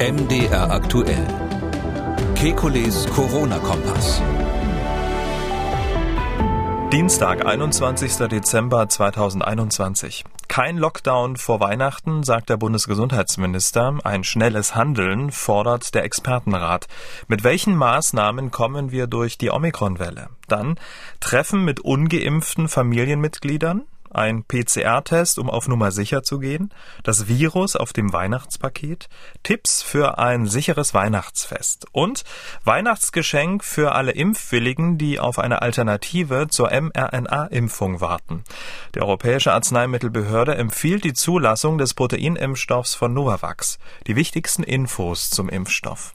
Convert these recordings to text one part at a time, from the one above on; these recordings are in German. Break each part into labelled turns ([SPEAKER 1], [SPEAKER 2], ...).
[SPEAKER 1] MDR aktuell. Kekules Corona-Kompass.
[SPEAKER 2] Dienstag, 21. Dezember 2021. Kein Lockdown vor Weihnachten, sagt der Bundesgesundheitsminister. Ein schnelles Handeln fordert der Expertenrat. Mit welchen Maßnahmen kommen wir durch die Omikron-Welle? Dann Treffen mit ungeimpften Familienmitgliedern? Ein PCR-Test, um auf Nummer sicher zu gehen, das Virus auf dem Weihnachtspaket, Tipps für ein sicheres Weihnachtsfest und Weihnachtsgeschenk für alle Impfwilligen, die auf eine Alternative zur mRNA-Impfung warten. Die Europäische Arzneimittelbehörde empfiehlt die Zulassung des Proteinimpfstoffs von Novavax. Die wichtigsten Infos zum Impfstoff.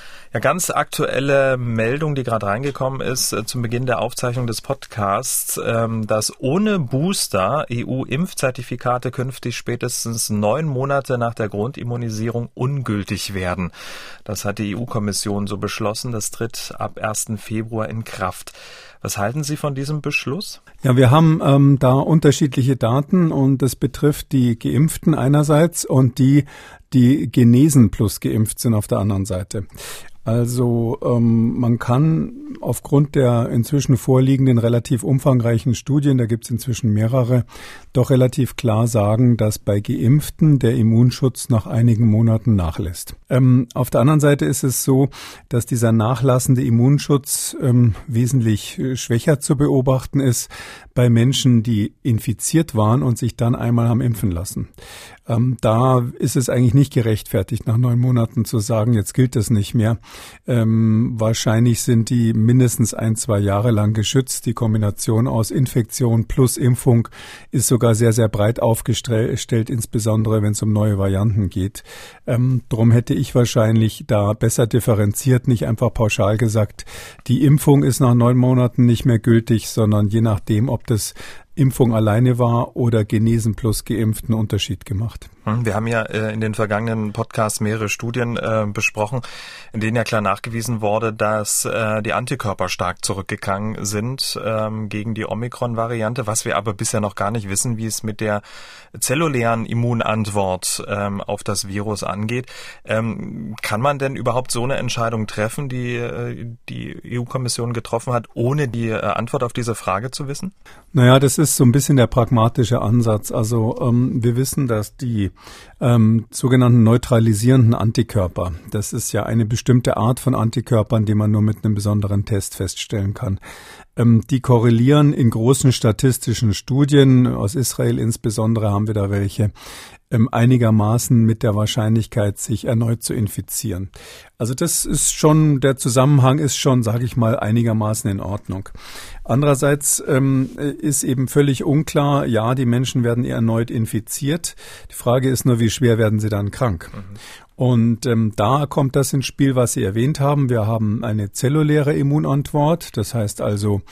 [SPEAKER 2] Ja, ganz aktuelle Meldung, die gerade reingekommen ist äh, zum Beginn der Aufzeichnung des Podcasts, ähm, dass ohne Booster EU-Impfzertifikate künftig spätestens neun Monate nach der Grundimmunisierung ungültig werden. Das hat die EU-Kommission so beschlossen. Das tritt ab 1. Februar in Kraft. Was halten Sie von diesem Beschluss?
[SPEAKER 3] Ja, wir haben ähm, da unterschiedliche Daten und das betrifft die Geimpften einerseits und die, die genesen plus geimpft sind auf der anderen Seite. Also ähm, man kann aufgrund der inzwischen vorliegenden relativ umfangreichen Studien, da gibt es inzwischen mehrere, doch relativ klar sagen, dass bei Geimpften der Immunschutz nach einigen Monaten nachlässt. Ähm, auf der anderen Seite ist es so, dass dieser nachlassende Immunschutz ähm, wesentlich äh, schwächer zu beobachten ist bei Menschen, die infiziert waren und sich dann einmal haben impfen lassen. Ähm, da ist es eigentlich nicht gerechtfertigt, nach neun Monaten zu sagen, jetzt gilt das nicht mehr. Ähm, wahrscheinlich sind die mindestens ein, zwei Jahre lang geschützt. Die Kombination aus Infektion plus Impfung ist sogar sehr, sehr breit aufgestellt, insbesondere wenn es um neue Varianten geht. Ähm, drum hätte ich wahrscheinlich da besser differenziert, nicht einfach pauschal gesagt, die Impfung ist nach neun Monaten nicht mehr gültig, sondern je nachdem, ob das Impfung alleine war oder genesen plus geimpft einen Unterschied gemacht.
[SPEAKER 2] Hm, wir haben ja äh, in den vergangenen Podcasts mehrere Studien äh, besprochen, in denen ja klar nachgewiesen wurde, dass äh, die Antikörper stark zurückgegangen sind ähm, gegen die Omikron-Variante, was wir aber bisher noch gar nicht wissen, wie es mit der zellulären Immunantwort ähm, auf das Virus angeht. Ähm, kann man denn überhaupt so eine Entscheidung treffen, die die EU-Kommission getroffen hat, ohne die Antwort auf diese Frage zu wissen?
[SPEAKER 3] Naja, das ist so ein bisschen der pragmatische Ansatz. Also ähm, wir wissen, dass die ähm, sogenannten neutralisierenden Antikörper, das ist ja eine bestimmte Art von Antikörpern, die man nur mit einem besonderen Test feststellen kann. Ähm, die korrelieren in großen statistischen Studien, aus Israel insbesondere haben wir da welche, ähm, einigermaßen mit der Wahrscheinlichkeit, sich erneut zu infizieren. Also das ist schon, der Zusammenhang ist schon, sage ich mal, einigermaßen in Ordnung. Andererseits ähm, ist eben völlig unklar, ja, die Menschen werden erneut infiziert. Die Frage ist nur, wie schwer werden sie dann krank? Mhm. Und ähm, da kommt das ins Spiel, was Sie erwähnt haben. Wir haben eine zelluläre Immunantwort, das heißt also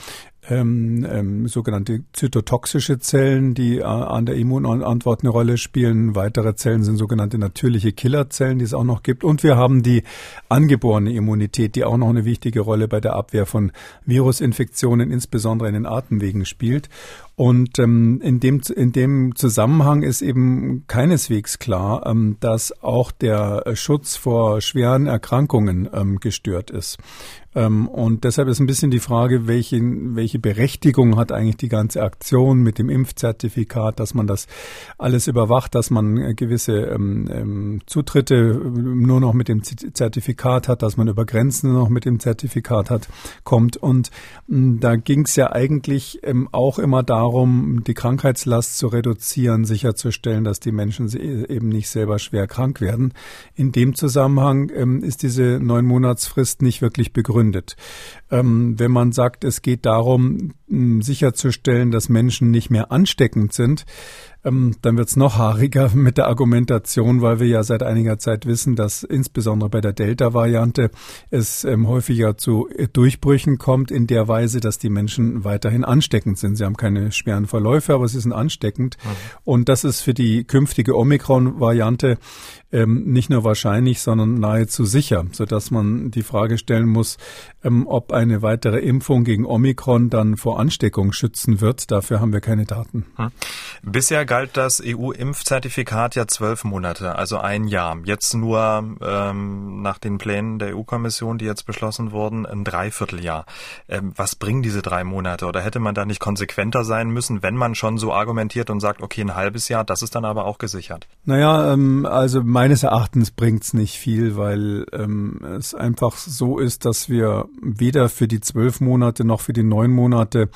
[SPEAKER 3] ähm, ähm, sogenannte zytotoxische Zellen, die äh, an der Immunantwort eine Rolle spielen. Weitere Zellen sind sogenannte natürliche Killerzellen, die es auch noch gibt. Und wir haben die angeborene Immunität, die auch noch eine wichtige Rolle bei der Abwehr von Virusinfektionen, insbesondere in den Atemwegen spielt. Und ähm, in, dem, in dem Zusammenhang ist eben keineswegs klar, ähm, dass auch der Schutz vor schweren Erkrankungen ähm, gestört ist. Ähm, und deshalb ist ein bisschen die Frage, welche, welche Berechtigung hat eigentlich die ganze Aktion mit dem Impfzertifikat, dass man das alles überwacht, dass man äh, gewisse ähm, ähm, Zutritte nur noch mit dem Zertifikat hat, dass man über Grenzen noch mit dem Zertifikat hat, kommt. Und da ging es ja eigentlich ähm, auch immer darum, die Krankheitslast zu reduzieren, sicherzustellen, dass die Menschen eben nicht selber schwer krank werden. In dem Zusammenhang ist diese neun Monatsfrist nicht wirklich begründet begründet. Ähm, wenn man sagt, es geht darum, sicherzustellen, dass Menschen nicht mehr ansteckend sind, ähm, dann wird's noch haariger mit der Argumentation, weil wir ja seit einiger Zeit wissen, dass insbesondere bei der Delta-Variante es ähm, häufiger zu Durchbrüchen kommt, in der Weise, dass die Menschen weiterhin ansteckend sind. Sie haben keine schweren Verläufe, aber sie sind ansteckend. Mhm. Und das ist für die künftige Omikron-Variante ähm, nicht nur wahrscheinlich, sondern nahezu sicher, sodass man die Frage stellen muss, ähm, ob eine weitere Impfung gegen Omikron dann vor Ansteckung schützen wird. Dafür haben wir keine Daten. Hm.
[SPEAKER 2] Bisher galt das EU-Impfzertifikat ja zwölf Monate, also ein Jahr. Jetzt nur ähm, nach den Plänen der EU-Kommission, die jetzt beschlossen wurden, ein Dreivierteljahr. Ähm, was bringen diese drei Monate? Oder hätte man da nicht konsequenter sein müssen, wenn man schon so argumentiert und sagt, okay, ein halbes Jahr, das ist dann aber auch gesichert?
[SPEAKER 3] Naja, ähm, also meines Erachtens bringt es nicht viel, weil ähm, es einfach so ist, dass wir weder für die zwölf Monate noch für die neun Monate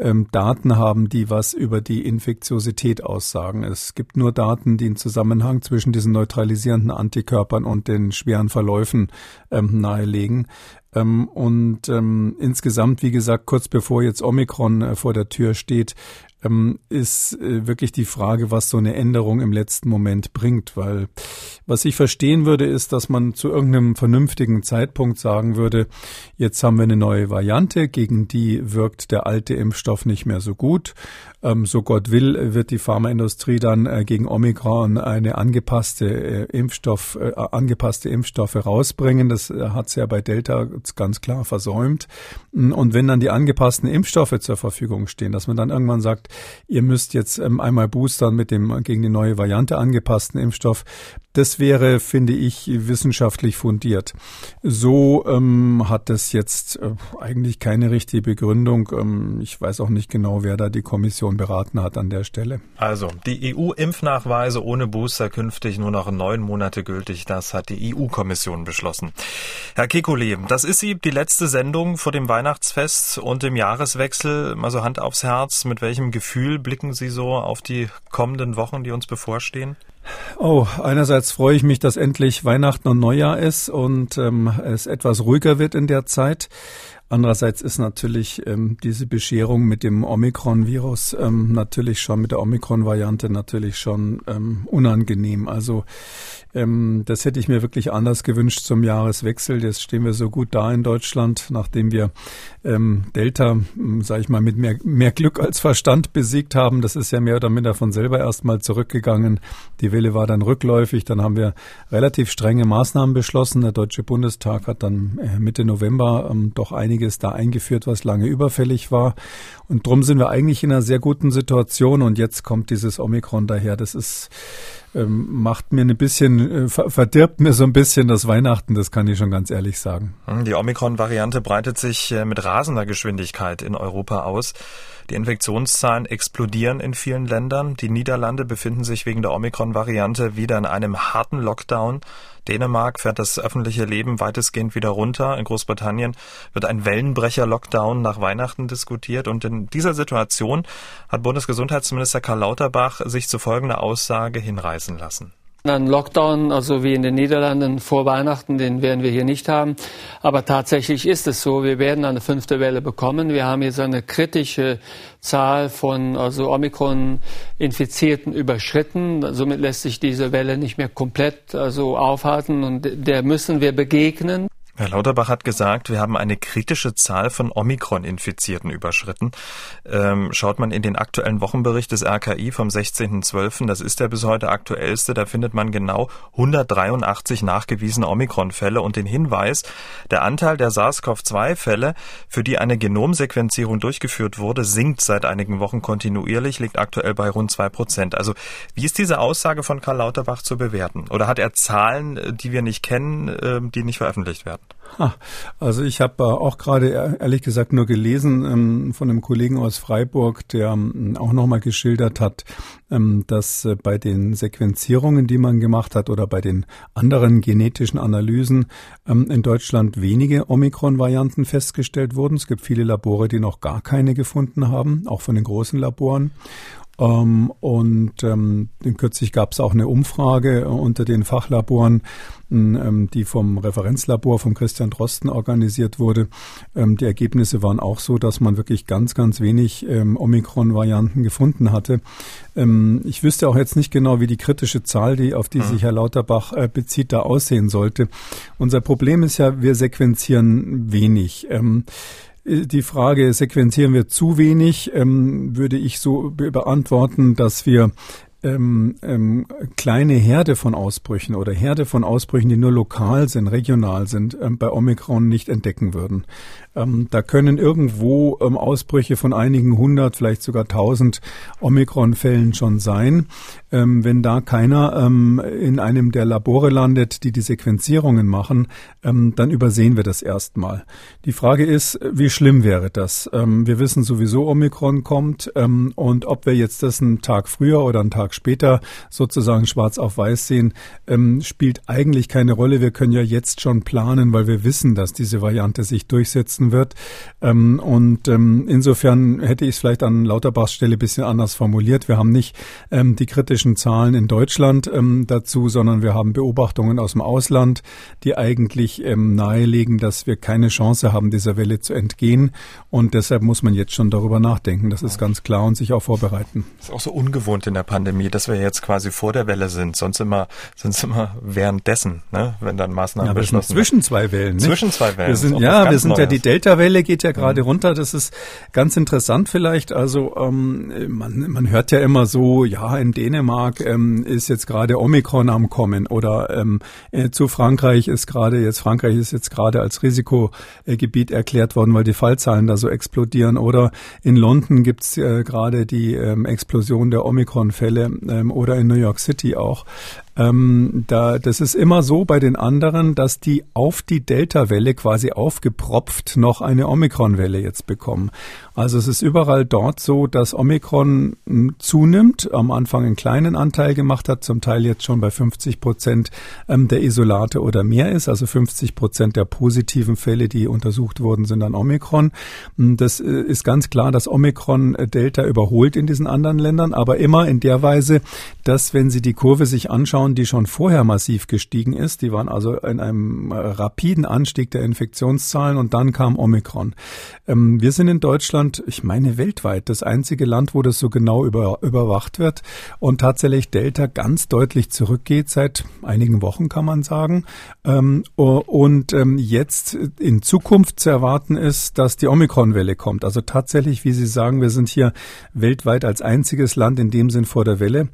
[SPEAKER 3] ähm, Daten haben, die was über die Infektiosität aussagen. Es gibt nur Daten, die einen Zusammenhang zwischen diesen neutralisierenden Antikörpern und den schweren Verläufen ähm, nahelegen. Ähm, und ähm, insgesamt, wie gesagt, kurz bevor jetzt Omikron äh, vor der Tür steht, ist äh, wirklich die Frage, was so eine Änderung im letzten Moment bringt. Weil was ich verstehen würde, ist, dass man zu irgendeinem vernünftigen Zeitpunkt sagen würde, jetzt haben wir eine neue Variante, gegen die wirkt der alte Impfstoff nicht mehr so gut. Ähm, so Gott will, wird die Pharmaindustrie dann äh, gegen Omikron eine angepasste äh, Impfstoff, angepasste Impfstoffe rausbringen. Das hat sie ja bei Delta ganz klar versäumt. Und wenn dann die angepassten Impfstoffe zur Verfügung stehen, dass man dann irgendwann sagt, ihr müsst jetzt ähm, einmal boostern mit dem gegen die neue Variante angepassten Impfstoff. Das wäre, finde ich, wissenschaftlich fundiert. So ähm, hat es jetzt äh, eigentlich keine richtige Begründung. Ähm, ich weiß auch nicht genau, wer da die Kommission beraten hat an der Stelle.
[SPEAKER 2] Also, die EU-Impfnachweise ohne Booster künftig nur noch neun Monate gültig. Das hat die EU-Kommission beschlossen. Herr Kekulé, das ist sie, die letzte Sendung vor dem Weihnachtsfest und dem Jahreswechsel. Also Hand aufs Herz. Mit welchem Gefühl blicken Sie so auf die kommenden Wochen, die uns bevorstehen?
[SPEAKER 3] Oh, einerseits freue ich mich, dass endlich Weihnachten und Neujahr ist und ähm, es etwas ruhiger wird in der Zeit. Andererseits ist natürlich ähm, diese Bescherung mit dem Omikron-Virus ähm, natürlich schon, mit der Omikron-Variante natürlich schon ähm, unangenehm. Also ähm, das hätte ich mir wirklich anders gewünscht zum Jahreswechsel. Jetzt stehen wir so gut da in Deutschland, nachdem wir ähm, Delta, hm, sage ich mal, mit mehr, mehr Glück als Verstand besiegt haben. Das ist ja mehr oder minder von selber erstmal zurückgegangen. Die Welle war dann rückläufig. Dann haben wir relativ strenge Maßnahmen beschlossen. Der Deutsche Bundestag hat dann äh, Mitte November ähm, doch einiges da eingeführt, was lange überfällig war. Und drum sind wir eigentlich in einer sehr guten Situation. Und jetzt kommt dieses Omikron daher. Das ist ähm, macht mir ein bisschen, äh, verdirbt mir so ein bisschen das Weihnachten, das kann ich schon ganz ehrlich sagen.
[SPEAKER 2] Hm, die Omikron-Variante breitet sich äh, mit rasender Geschwindigkeit in Europa aus. Die Infektionszahlen explodieren in vielen Ländern. Die Niederlande befinden sich wegen der Omikron-Variante wieder in einem harten Lockdown. Dänemark fährt das öffentliche Leben weitestgehend wieder runter. In Großbritannien wird ein Wellenbrecher-Lockdown nach Weihnachten diskutiert. Und in dieser Situation hat Bundesgesundheitsminister Karl Lauterbach sich zu folgender Aussage hinreißen lassen.
[SPEAKER 4] Ein Lockdown, also wie in den Niederlanden vor Weihnachten, den werden wir hier nicht haben. Aber tatsächlich ist es so, wir werden eine fünfte Welle bekommen. Wir haben jetzt eine kritische Zahl von also Omikron-Infizierten überschritten. Somit lässt sich diese Welle nicht mehr komplett also aufhalten und der müssen wir begegnen.
[SPEAKER 2] Herr Lauterbach hat gesagt, wir haben eine kritische Zahl von Omikron-Infizierten überschritten. Ähm, schaut man in den aktuellen Wochenbericht des RKI vom 16.12., das ist der bis heute aktuellste, da findet man genau 183 nachgewiesene Omikron-Fälle und den Hinweis, der Anteil der SARS-CoV-2-Fälle, für die eine Genomsequenzierung durchgeführt wurde, sinkt seit einigen Wochen kontinuierlich, liegt aktuell bei rund zwei Prozent. Also wie ist diese Aussage von Karl Lauterbach zu bewerten? Oder hat er Zahlen, die wir nicht kennen, ähm, die nicht veröffentlicht werden?
[SPEAKER 3] Also ich habe äh, auch gerade äh, ehrlich gesagt nur gelesen ähm, von einem Kollegen aus Freiburg, der ähm, auch nochmal geschildert hat, ähm, dass äh, bei den Sequenzierungen, die man gemacht hat oder bei den anderen genetischen Analysen in Deutschland wenige Omikron-Varianten festgestellt wurden. Es gibt viele Labore, die noch gar keine gefunden haben, auch von den großen Laboren. Ähm, und ähm, kürzlich gab es auch eine Umfrage unter den Fachlaboren, ähm, die vom Referenzlabor von Christian Drosten organisiert wurde. Ähm, die Ergebnisse waren auch so, dass man wirklich ganz, ganz wenig ähm, Omikron-Varianten gefunden hatte. Ich wüsste auch jetzt nicht genau, wie die kritische Zahl, die auf die sich Herr Lauterbach äh, bezieht, da aussehen sollte. Unser Problem ist ja, wir sequenzieren wenig. Die Frage, sequenzieren wir zu wenig, ähm, würde ich so beantworten, dass wir ähm, ähm, kleine Herde von Ausbrüchen oder Herde von Ausbrüchen, die nur lokal sind, regional sind, ähm, bei Omikron nicht entdecken würden. Ähm, da können irgendwo ähm, Ausbrüche von einigen hundert, vielleicht sogar tausend Omikron-Fällen schon sein. Ähm, wenn da keiner ähm, in einem der Labore landet, die die Sequenzierungen machen, ähm, dann übersehen wir das erstmal. Die Frage ist, wie schlimm wäre das? Ähm, wir wissen sowieso, Omikron kommt und ob wir jetzt das einen Tag früher oder einen Tag später sozusagen schwarz auf weiß sehen, spielt eigentlich keine Rolle. Wir können ja jetzt schon planen, weil wir wissen, dass diese Variante sich durchsetzt umgesetzen wird. Ähm, und ähm, insofern hätte ich es vielleicht an Lauterbachs Stelle ein bisschen anders formuliert. Wir haben nicht ähm, die kritischen Zahlen in Deutschland ähm, dazu, sondern wir haben Beobachtungen aus dem Ausland, die eigentlich ähm, nahelegen, dass wir keine Chance haben, dieser Welle zu entgehen. Und deshalb muss man jetzt schon darüber nachdenken. Das ist ganz klar und sich auch vorbereiten.
[SPEAKER 2] Das ist auch so ungewohnt in der Pandemie, dass wir jetzt quasi vor der Welle sind. Sonst immer, sonst immer währenddessen, ne? wenn dann Maßnahmen ja,
[SPEAKER 3] beschlossen sind. Zwischen zwei Wellen. Nicht?
[SPEAKER 2] Zwischen zwei Wellen.
[SPEAKER 3] Wir sind, ja, wir sind ja die Delta-Welle geht ja gerade mhm. runter. Das ist ganz interessant vielleicht. Also ähm, man, man hört ja immer so, ja, in Dänemark ähm, ist jetzt gerade Omikron am Kommen oder ähm, äh, zu Frankreich ist gerade jetzt, Frankreich ist jetzt gerade als Risikogebiet erklärt worden, weil die Fallzahlen da so explodieren. Oder in London gibt's äh, gerade die ähm, Explosion der Omikron-Fälle ähm, oder in New York City auch. Ähm, da, das ist immer so bei den anderen, dass die auf die Delta-Welle quasi aufgepropft noch eine Omikron-Welle jetzt bekommen. Also es ist überall dort so, dass Omikron hm, zunimmt, am Anfang einen kleinen Anteil gemacht hat, zum Teil jetzt schon bei 50 Prozent ähm, der Isolate oder mehr ist. Also 50 Prozent der positiven Fälle, die untersucht wurden, sind an Omikron. Hm, das äh, ist ganz klar, dass Omikron äh, Delta überholt in diesen anderen Ländern, aber immer in der Weise, dass wenn Sie die Kurve sich anschauen, Region, die schon vorher massiv gestiegen ist. Die waren also in einem äh, rapiden Anstieg der Infektionszahlen und dann kam Omikron. Ähm, wir sind in Deutschland, ich meine weltweit, das einzige Land, wo das so genau über, überwacht wird und tatsächlich Delta ganz deutlich zurückgeht seit einigen Wochen, kann man sagen. Ähm, und ähm, jetzt in Zukunft zu erwarten ist, dass die Omikron-Welle kommt. Also tatsächlich, wie Sie sagen, wir sind hier weltweit als einziges Land in dem Sinn vor der Welle.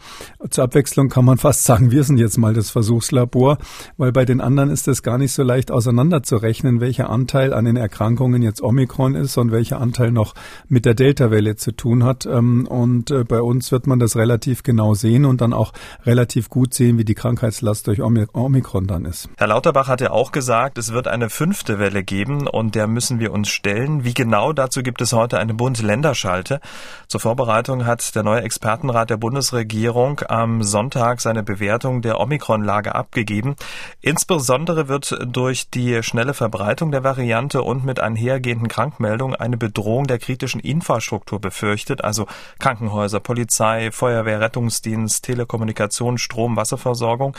[SPEAKER 3] Zur Abwechslung kann man fast sagen, wir sind jetzt mal das Versuchslabor, weil bei den anderen ist es gar nicht so leicht auseinanderzurechnen, welcher Anteil an den Erkrankungen jetzt Omikron ist und welcher Anteil noch mit der Delta-Welle zu tun hat. Ähm, und äh, bei uns wird man das relativ genau sehen und dann auch relativ gut sehen, wie die Krankheitslast durch Omikron dann ist.
[SPEAKER 2] Herr Lauterbach hat ja auch gesagt, es wird eine fünfte Welle geben und der müssen wir uns stellen. Wie genau dazu gibt es heute eine Bund-Länder-Schalte. Zur Vorbereitung hat der neue Expertenrat der Bundesregierung am Sonntag seine Bewertung Bewertung der Omikron-Lage abgegeben. Insbesondere wird durch die schnelle Verbreitung der Variante und mit einhergehenden Krankmeldungen eine Bedrohung der kritischen Infrastruktur befürchtet, also Krankenhäuser, Polizei, Feuerwehr, Rettungsdienst, Telekommunikation, Strom, Wasserversorgung.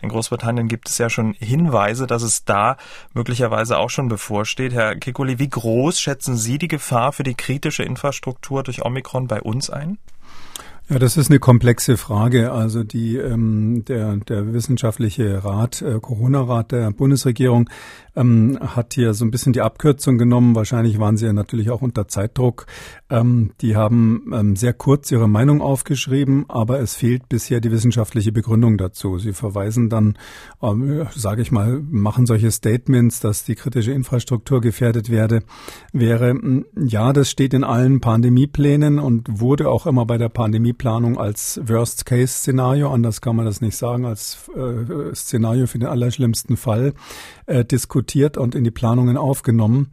[SPEAKER 2] In Großbritannien gibt es ja schon Hinweise, dass es da möglicherweise auch schon bevorsteht. Herr Kikuli, wie groß schätzen Sie die Gefahr für die kritische Infrastruktur durch Omikron bei uns ein?
[SPEAKER 3] Ja, das ist eine komplexe Frage. Also die ähm, der der wissenschaftliche Rat, äh, Corona-Rat der Bundesregierung ähm, hat hier so ein bisschen die Abkürzung genommen. Wahrscheinlich waren sie ja natürlich auch unter Zeitdruck. Ähm, die haben ähm, sehr kurz ihre Meinung aufgeschrieben, aber es fehlt bisher die wissenschaftliche Begründung dazu. Sie verweisen dann, ähm, sage ich mal, machen solche Statements, dass die kritische Infrastruktur gefährdet werde, wäre. Ja, das steht in allen Pandemieplänen und wurde auch immer bei der Pandemieplanung als Worst-Case-Szenario, anders kann man das nicht sagen, als äh, Szenario für den allerschlimmsten Fall äh, diskutiert und in die Planungen aufgenommen.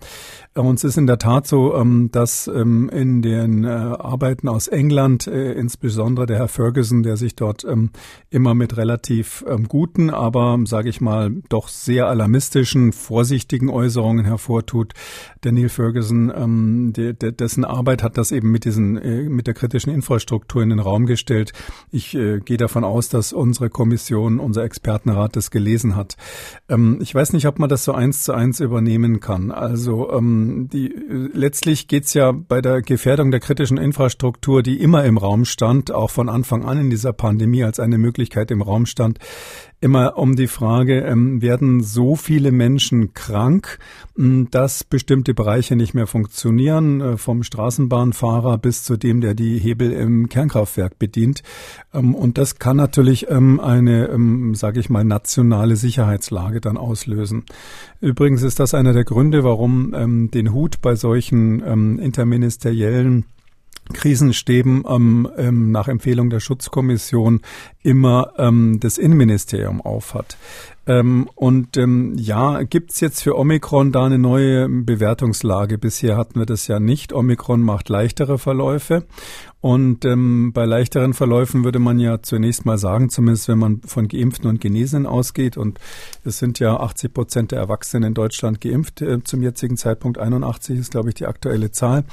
[SPEAKER 3] Äh, und es ist in der Tat so, ähm, dass ähm, in den äh, Arbeiten aus England, äh, insbesondere der Herr Ferguson, der sich dort ähm, immer mit relativ guten, aber sage ich mal doch sehr alarmistischen, vorsichtigen Äußerungen hervortut. Der Neil Ferguson, de, de, dessen Arbeit hat das eben mit diesen mit der kritischen Infrastruktur in den Raum gestellt. Ich gehe davon aus, dass unsere Kommission, unser Expertenrat das gelesen hat. Ich weiß nicht, ob man das so eins zu eins übernehmen kann. Also ähm, die, letztlich geht's ja bei der Gefährdung der kritischen Infrastruktur, die immer im Raum stand, auch von Anfang an in dieser Pandemie als eine Möglichkeit im Raum stand, immer um die Frage, ähm, werden so viele Menschen krank, dass bestimmte Bereiche nicht mehr funktionieren, äh, vom Straßenbahnfahrer bis zu dem, der die Hebel im Kernkraftwerk bedient. Ähm, und das kann natürlich ähm, eine, ähm, sage ich mal, nationale Sicherheitslage dann auslösen. Übrigens ist das einer der Gründe, warum den Hut bei solchen interministeriellen Krisenstäben ähm, ähm, nach Empfehlung der Schutzkommission immer ähm, das Innenministerium aufhat. Ähm, und ähm, ja, gibt's jetzt für Omikron da eine neue Bewertungslage? Bisher hatten wir das ja nicht. Omikron macht leichtere Verläufe. Und ähm, bei leichteren Verläufen würde man ja zunächst mal sagen, zumindest wenn man von Geimpften und Genesenen ausgeht, und es sind ja 80 Prozent der Erwachsenen in Deutschland geimpft, äh, zum jetzigen Zeitpunkt 81 ist, glaube ich, die aktuelle Zahl.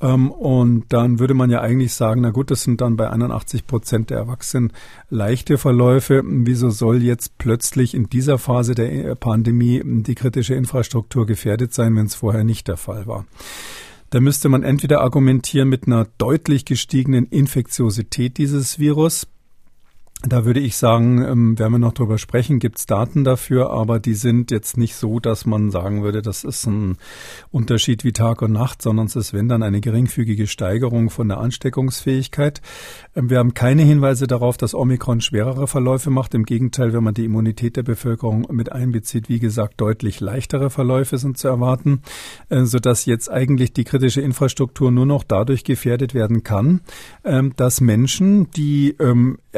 [SPEAKER 3] Ähm, und dann würde man ja eigentlich sagen, na gut, das sind dann bei 81 Prozent der Erwachsenen leichte Verläufe. Wieso soll jetzt plötzlich in dieser Phase der Pandemie die kritische Infrastruktur gefährdet sein, wenn es vorher nicht der Fall war? Da müsste man entweder argumentieren mit einer deutlich gestiegenen Infektiosität dieses Virus, da würde ich sagen, ähm, werden wir noch drüber sprechen, gibt es Daten dafür, aber die sind jetzt nicht so, dass man sagen würde, das ist ein Unterschied wie Tag und Nacht, sondern es ist, wenn dann, eine geringfügige Steigerung von der Ansteckungsfähigkeit. Ähm, wir haben keine Hinweise darauf, dass Omikron schwerere Verläufe macht. Im Gegenteil, wenn man die Immunität der Bevölkerung mit einbezieht, wie gesagt, deutlich leichtere Verläufe sind zu erwarten, äh, sodass jetzt eigentlich die kritische Infrastruktur nur noch dadurch gefährdet werden kann, ähm, dass Menschen, die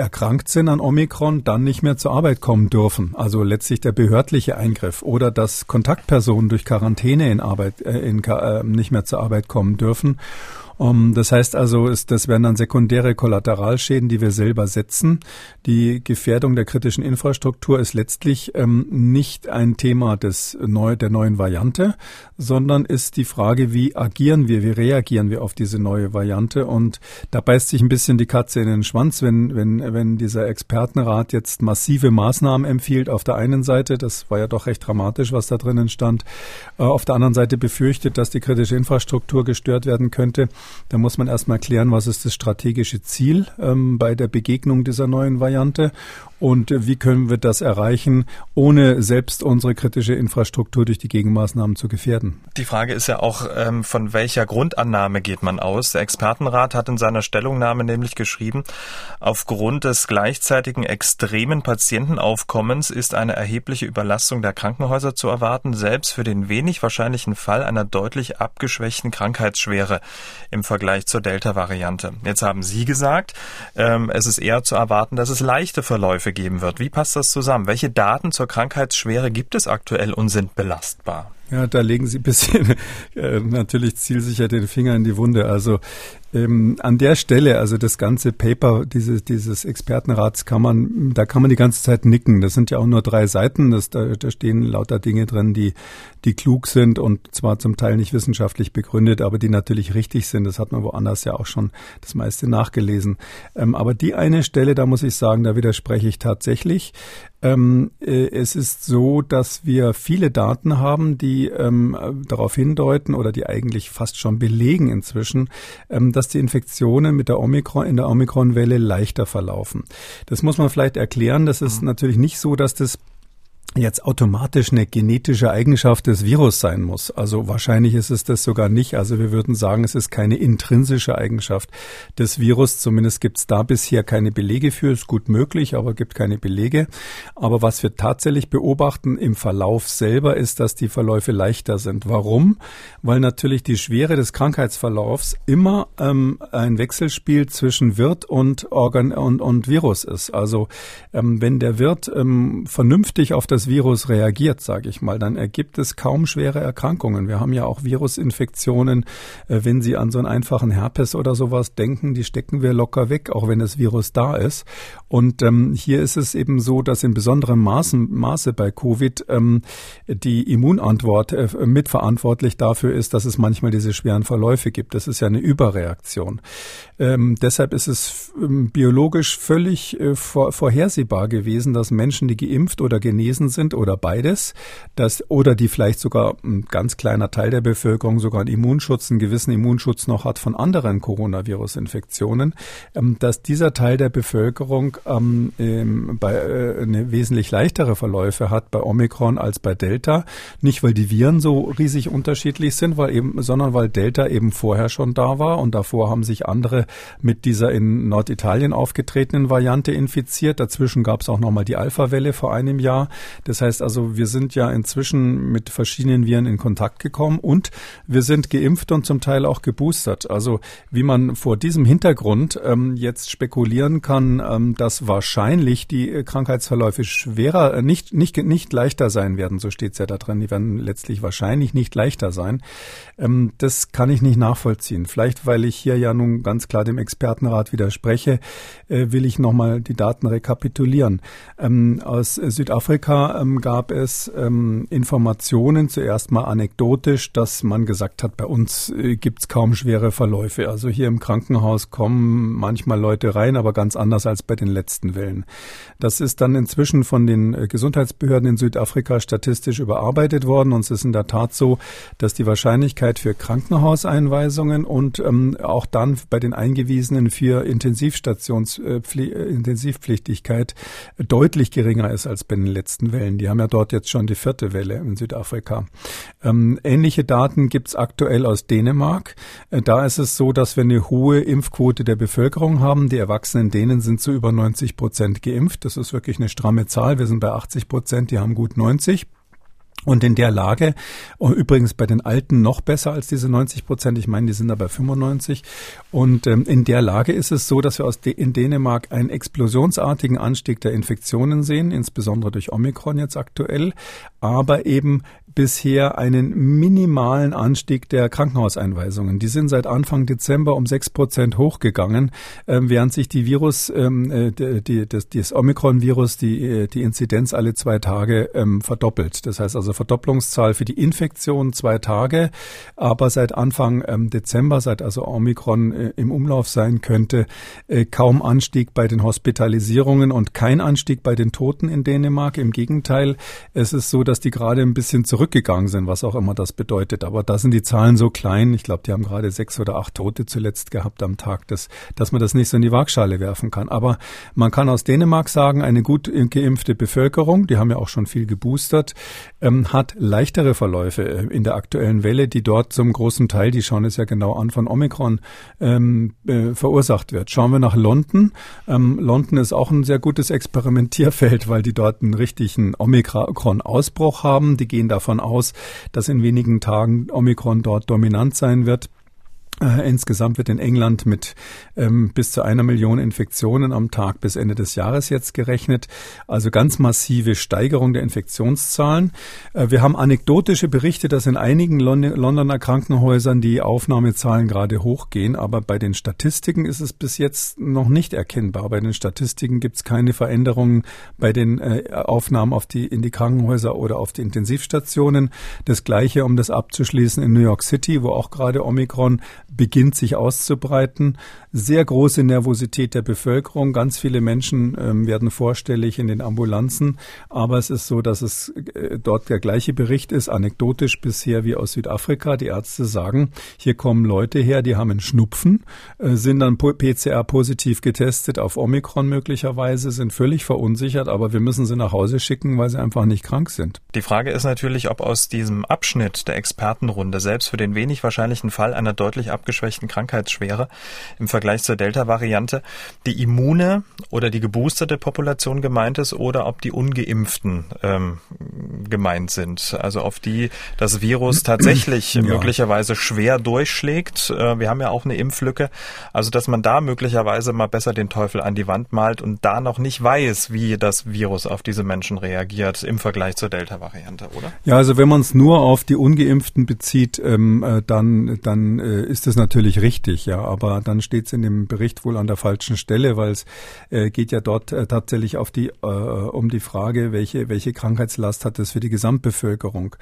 [SPEAKER 3] erkrankt sind an Omikron, dann nicht mehr zur Arbeit kommen dürfen. Also letztlich der behördliche Eingriff oder dass Kontaktpersonen durch Quarantäne in Arbeit äh, in, äh, nicht mehr zur Arbeit kommen dürfen. Um, das heißt also, ist, das wären dann sekundäre Kollateralschäden, die wir selber setzen. Die Gefährdung der kritischen Infrastruktur ist letztlich ähm, nicht ein Thema des neu, der neuen Variante, sondern ist die Frage, wie agieren wir, wie reagieren wir auf diese neue Variante. Und da beißt sich ein bisschen die Katze in den Schwanz, wenn, wenn, wenn dieser Expertenrat jetzt massive Maßnahmen empfiehlt. Auf der einen Seite, das war ja doch recht dramatisch, was da drinnen stand, äh, auf der anderen Seite befürchtet, dass die kritische Infrastruktur gestört werden könnte. Da muss man erstmal klären, was ist das strategische Ziel ähm, bei der Begegnung dieser neuen Variante und wie können wir das erreichen, ohne selbst unsere kritische Infrastruktur durch die Gegenmaßnahmen zu gefährden.
[SPEAKER 2] Die Frage ist ja auch, ähm, von welcher Grundannahme geht man aus? Der Expertenrat hat in seiner Stellungnahme nämlich geschrieben, aufgrund des gleichzeitigen extremen Patientenaufkommens ist eine erhebliche Überlastung der Krankenhäuser zu erwarten, selbst für den wenig wahrscheinlichen Fall einer deutlich abgeschwächten Krankheitsschwere im Vergleich zur Delta-Variante. Jetzt haben Sie gesagt, ähm, es ist eher zu erwarten, dass es leichte Verläufe Verläufe geben wird. Wie passt das zusammen? Welche Daten zur Krankheitsschwere gibt es aktuell und sind belastbar?
[SPEAKER 3] Ja, da legen Sie ein bisschen äh, natürlich zielsicher den Finger in die Wunde. Also ähm, an der Stelle, also das ganze Paper dieses, dieses Expertenrats kann man, da kann man die ganze Zeit nicken. Das sind ja auch nur drei Seiten. Das, da, da stehen lauter Dinge drin, die, die klug sind und zwar zum Teil nicht wissenschaftlich begründet, aber die natürlich richtig sind. Das hat man woanders ja auch schon das meiste nachgelesen. Ähm, aber die eine Stelle, da muss ich sagen, da widerspreche ich tatsächlich. Ähm, äh, es ist so, dass wir viele Daten haben, die ähm, darauf hindeuten oder die eigentlich fast schon belegen inzwischen, ähm, dass die Infektionen mit der Omikron in der Omikron-Welle leichter verlaufen. Das muss man vielleicht erklären. Das ist mhm. natürlich nicht so, dass das jetzt automatisch eine genetische Eigenschaft des Virus sein muss. Also wahrscheinlich ist es das sogar nicht. Also wir würden sagen, es ist keine intrinsische Eigenschaft des Virus. Zumindest gibt es da bisher keine Belege für. Ist gut möglich, aber gibt keine Belege. Aber was wir tatsächlich beobachten im Verlauf selber ist, dass die Verläufe leichter sind. Warum? Weil natürlich die Schwere des Krankheitsverlaufs immer ähm, ein Wechselspiel zwischen Wirt und Organ und, und Virus ist. Also ähm, wenn der Wirt ähm, vernünftig auf das das Virus reagiert, sage ich mal, dann ergibt es kaum schwere Erkrankungen. Wir haben ja auch Virusinfektionen, äh, wenn Sie an so einen einfachen Herpes oder sowas denken, die stecken wir locker weg, auch wenn das Virus da ist. Und ähm, hier ist es eben so, dass in besonderem Maßen, Maße bei Covid ähm, die Immunantwort äh, mitverantwortlich dafür ist, dass es manchmal diese schweren Verläufe gibt. Das ist ja eine Überreaktion. Ähm, deshalb ist es ähm, biologisch völlig äh, vor, vorhersehbar gewesen, dass Menschen, die geimpft oder genesen sind oder beides, dass, oder die vielleicht sogar ein ganz kleiner Teil der Bevölkerung sogar einen Immunschutz, einen gewissen Immunschutz noch hat von anderen Coronavirus-Infektionen, ähm, dass dieser Teil der Bevölkerung ähm, ähm, bei, äh, eine wesentlich leichtere Verläufe hat bei Omikron als bei Delta. Nicht, weil die Viren so riesig unterschiedlich sind, weil eben, sondern weil Delta eben vorher schon da war und davor haben sich andere mit dieser in Norditalien aufgetretenen Variante infiziert. Dazwischen gab es auch nochmal die Alpha-Welle vor einem Jahr. Das heißt also, wir sind ja inzwischen mit verschiedenen Viren in Kontakt gekommen und wir sind geimpft und zum Teil auch geboostert. Also wie man vor diesem Hintergrund ähm, jetzt spekulieren kann, ähm, dass wahrscheinlich die Krankheitsverläufe schwerer, äh, nicht, nicht, nicht leichter sein werden, so steht es ja da drin, die werden letztlich wahrscheinlich nicht leichter sein. Ähm, das kann ich nicht nachvollziehen. Vielleicht, weil ich hier ja nun ganz klar dem Expertenrat widerspreche, äh, will ich nochmal die Daten rekapitulieren. Ähm, aus Südafrika ähm, gab es ähm, Informationen, zuerst mal anekdotisch, dass man gesagt hat, bei uns äh, gibt es kaum schwere Verläufe. Also hier im Krankenhaus kommen manchmal Leute rein, aber ganz anders als bei den letzten Wellen. Das ist dann inzwischen von den äh, Gesundheitsbehörden in Südafrika statistisch überarbeitet worden und es ist in der Tat so, dass die Wahrscheinlichkeit für Krankenhauseinweisungen und ähm, auch dann bei den Eingewiesenen für Intensivstations äh, äh, deutlich geringer ist als bei den letzten Wellen. Die haben ja dort jetzt schon die vierte Welle in Südafrika. Ähm, ähnliche Daten gibt's aktuell aus Dänemark. Äh, da ist es so, dass wir eine hohe Impfquote der Bevölkerung haben. Die Erwachsenen Dänen sind zu über 90 Prozent geimpft. Das ist wirklich eine stramme Zahl. Wir sind bei 80 Prozent, die haben gut 90. Und in der Lage, übrigens bei den Alten noch besser als diese 90 Prozent, ich meine, die sind da bei 95. Und ähm, in der Lage ist es so, dass wir aus de in Dänemark einen explosionsartigen Anstieg der Infektionen sehen, insbesondere durch Omikron jetzt aktuell, aber eben bisher einen minimalen Anstieg der Krankenhauseinweisungen. Die sind seit Anfang Dezember um sechs Prozent hochgegangen, äh, während sich die Virus, ähm, äh, die, das, das Omikron-Virus, die, äh, die Inzidenz alle zwei Tage ähm, verdoppelt. Das heißt also Verdopplungszahl für die Infektion zwei Tage, aber seit Anfang ähm, Dezember, seit also Omikron äh, im Umlauf sein könnte, kaum Anstieg bei den Hospitalisierungen und kein Anstieg bei den Toten in Dänemark. Im Gegenteil, es ist so, dass die gerade ein bisschen zurück zurückgegangen sind, was auch immer das bedeutet. Aber da sind die Zahlen so klein. Ich glaube, die haben gerade sechs oder acht Tote zuletzt gehabt am Tag, dass, dass man das nicht so in die Waagschale werfen kann. Aber man kann aus Dänemark sagen, eine gut geimpfte Bevölkerung, die haben ja auch schon viel geboostert, ähm, hat leichtere Verläufe äh, in der aktuellen Welle, die dort zum großen Teil, die schauen es ja genau an, von Omikron ähm, äh, verursacht wird. Schauen wir nach London. Ähm, London ist auch ein sehr gutes Experimentierfeld, weil die dort einen richtigen Omikron-Ausbruch haben. Die gehen davon davon aus, dass in wenigen Tagen Omikron dort dominant sein wird. Äh, insgesamt wird in England mit ähm, bis zu einer Million Infektionen am Tag bis Ende des Jahres jetzt gerechnet. Also ganz massive Steigerung der Infektionszahlen. Äh, wir haben anekdotische Berichte, dass in einigen Lon Londoner Krankenhäusern die Aufnahmezahlen gerade hochgehen, aber bei den Statistiken ist es bis jetzt noch nicht erkennbar. Bei den Statistiken gibt es keine Veränderungen bei den äh, Aufnahmen auf die, in die Krankenhäuser oder auf die Intensivstationen. Das gleiche, um das abzuschließen, in New York City, wo auch gerade Omikron beginnt sich auszubreiten. Sehr große Nervosität der Bevölkerung. Ganz viele Menschen ähm, werden vorstellig in den Ambulanzen. Aber es ist so, dass es äh, dort der gleiche Bericht ist, anekdotisch bisher wie aus Südafrika. Die Ärzte sagen, hier kommen Leute her, die haben einen Schnupfen, äh, sind dann PCR positiv getestet auf Omikron möglicherweise, sind völlig verunsichert, aber wir müssen sie nach Hause schicken, weil sie einfach nicht krank sind.
[SPEAKER 2] Die Frage ist natürlich, ob aus diesem Abschnitt der Expertenrunde selbst für den wenig wahrscheinlichen Fall einer deutlich abgeschwächten Krankheitsschwere im Vergleich zur Delta-Variante, die immune oder die geboosterte Population gemeint ist oder ob die ungeimpften ähm, gemeint sind. Also auf die das Virus tatsächlich ja. möglicherweise schwer durchschlägt. Äh, wir haben ja auch eine Impflücke. Also dass man da möglicherweise mal besser den Teufel an die Wand malt und da noch nicht weiß, wie das Virus auf diese Menschen reagiert im Vergleich zur Delta-Variante, oder?
[SPEAKER 3] Ja, also wenn man es nur auf die Ungeimpften bezieht, ähm, äh, dann, dann äh, ist es natürlich richtig, ja. Aber dann steht es in dem Bericht wohl an der falschen Stelle, weil es äh, geht ja dort äh, tatsächlich auf die, äh, um die Frage, welche, welche Krankheitslast hat es für die Gesamtbevölkerung.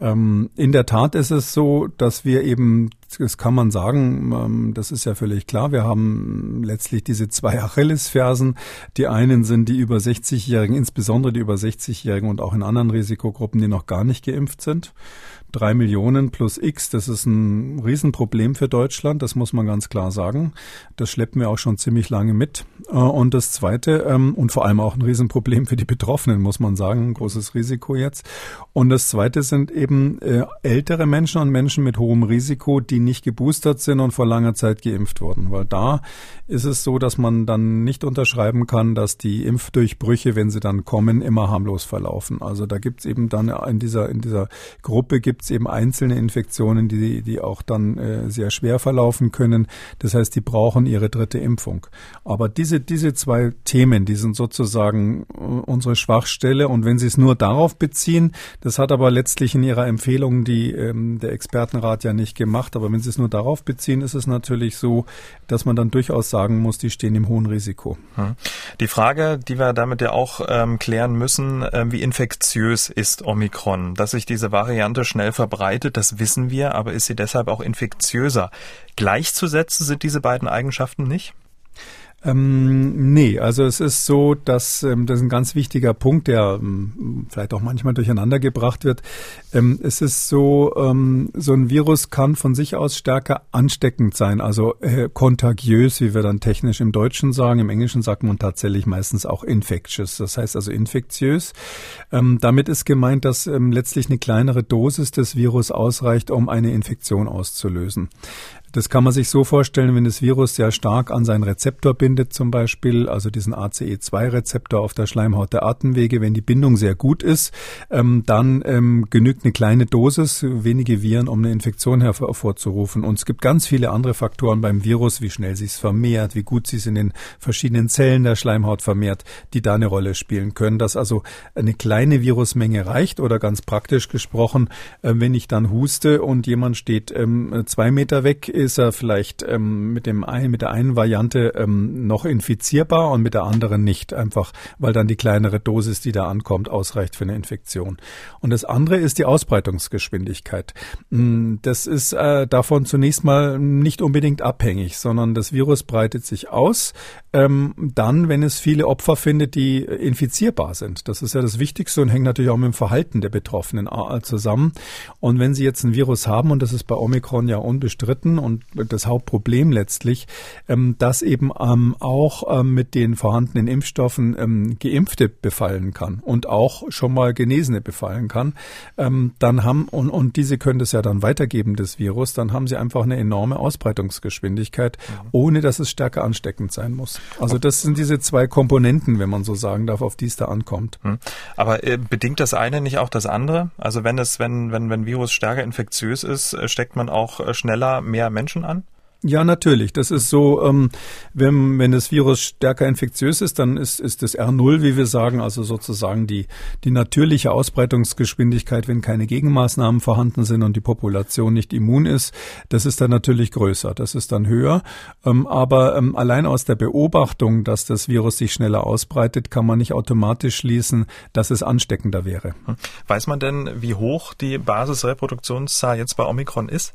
[SPEAKER 3] Ähm, in der Tat ist es so, dass wir eben das kann man sagen, ähm, das ist ja völlig klar. Wir haben letztlich diese zwei Achillesfersen. Die einen sind die über 60-Jährigen, insbesondere die über 60-Jährigen und auch in anderen Risikogruppen, die noch gar nicht geimpft sind drei Millionen plus X, das ist ein Riesenproblem für Deutschland, das muss man ganz klar sagen. Das schleppen wir auch schon ziemlich lange mit. Äh, und das Zweite, ähm, und vor allem auch ein Riesenproblem für die Betroffenen, muss man sagen, ein großes Risiko jetzt. Und das Zweite sind eben äh, ältere Menschen und Menschen mit hohem Risiko, die nicht geboostert sind und vor langer Zeit geimpft wurden. Weil da ist es so, dass man dann nicht unterschreiben kann, dass die Impfdurchbrüche, wenn sie dann kommen, immer harmlos verlaufen. Also da gibt es eben dann in dieser, in dieser Gruppe gibt es eben einzelne Infektionen, die, die auch dann äh, sehr schwer verlaufen können. Das heißt, die brauchen ihre dritte Impfung. Aber diese, diese zwei Themen, die sind sozusagen äh, unsere Schwachstelle. Und wenn Sie es nur darauf beziehen, das hat aber letztlich in Ihrer Empfehlung die, ähm, der Expertenrat ja nicht gemacht. Aber wenn Sie es nur darauf beziehen, ist es natürlich so, dass man dann durchaus sagen muss, die stehen im hohen Risiko. Hm.
[SPEAKER 2] Die Frage, die wir damit ja auch ähm, klären müssen, äh, wie infektiös ist Omikron? Dass sich diese Variante schnell verbreitet, das wissen wir, aber ist sie deshalb auch infektiöser. Gleichzusetzen sind diese beiden Eigenschaften nicht?
[SPEAKER 3] Ähm, nee, also es ist so, dass ähm, das ist ein ganz wichtiger Punkt, der ähm, vielleicht auch manchmal durcheinander gebracht wird. Ähm, es ist so, ähm, so ein Virus kann von sich aus stärker ansteckend sein, also äh, kontagiös, wie wir dann technisch im Deutschen sagen. Im Englischen sagt man tatsächlich meistens auch infectious, das heißt also infektiös. Ähm, damit ist gemeint, dass letztlich eine kleinere Dosis des Virus ausreicht, um eine Infektion auszulösen. Das kann man sich so vorstellen, wenn das Virus sehr stark an seinen Rezeptor bindet, zum Beispiel, also diesen ACE2-Rezeptor auf der Schleimhaut der Atemwege. Wenn die Bindung sehr gut ist, ähm, dann ähm, genügt eine kleine Dosis, wenige Viren, um eine Infektion hervorzurufen. Und es gibt ganz viele andere Faktoren beim Virus, wie schnell sich es vermehrt, wie gut sich es in den verschiedenen Zellen der Schleimhaut vermehrt, die da eine Rolle spielen können. Dass also eine kleine Virusmenge reicht oder ganz praktisch gesprochen, äh, wenn ich dann huste und jemand steht ähm, zwei Meter weg, ist er vielleicht ähm, mit, dem ein, mit der einen Variante ähm, noch infizierbar und mit der anderen nicht, einfach weil dann die kleinere Dosis, die da ankommt, ausreicht für eine Infektion. Und das andere ist die Ausbreitungsgeschwindigkeit. Mm, das ist äh, davon zunächst mal nicht unbedingt abhängig, sondern das Virus breitet sich aus, ähm, dann, wenn es viele Opfer findet, die infizierbar sind. Das ist ja das Wichtigste und hängt natürlich auch mit dem Verhalten der Betroffenen äh, zusammen. Und wenn Sie jetzt ein Virus haben, und das ist bei Omikron ja unbestritten und das Hauptproblem letztlich, ähm, dass eben ähm, auch ähm, mit den vorhandenen Impfstoffen Geimpfte befallen kann und auch schon mal Genesene befallen kann, dann haben, und, und diese können das ja dann weitergeben, das Virus, dann haben sie einfach eine enorme Ausbreitungsgeschwindigkeit, mhm. ohne dass es stärker ansteckend sein muss. Also das sind diese zwei Komponenten, wenn man so sagen darf, auf die es da ankommt. Hm.
[SPEAKER 2] Aber äh, bedingt das eine nicht auch das andere? Also wenn es, wenn, wenn, wenn Virus stärker infektiös ist, äh, steckt man auch äh, schneller mehr Menschen an?
[SPEAKER 3] Ja, natürlich. Das ist so, ähm, wenn, wenn das Virus stärker infektiös ist, dann ist, ist das R0, wie wir sagen, also sozusagen die, die natürliche Ausbreitungsgeschwindigkeit, wenn keine Gegenmaßnahmen vorhanden sind und die Population nicht immun ist, das ist dann natürlich größer, das ist dann höher. Ähm, aber ähm, allein aus der Beobachtung, dass das Virus sich schneller ausbreitet, kann man nicht automatisch schließen, dass es ansteckender wäre. Hm.
[SPEAKER 2] Weiß man denn, wie hoch die Basisreproduktionszahl jetzt bei Omikron ist?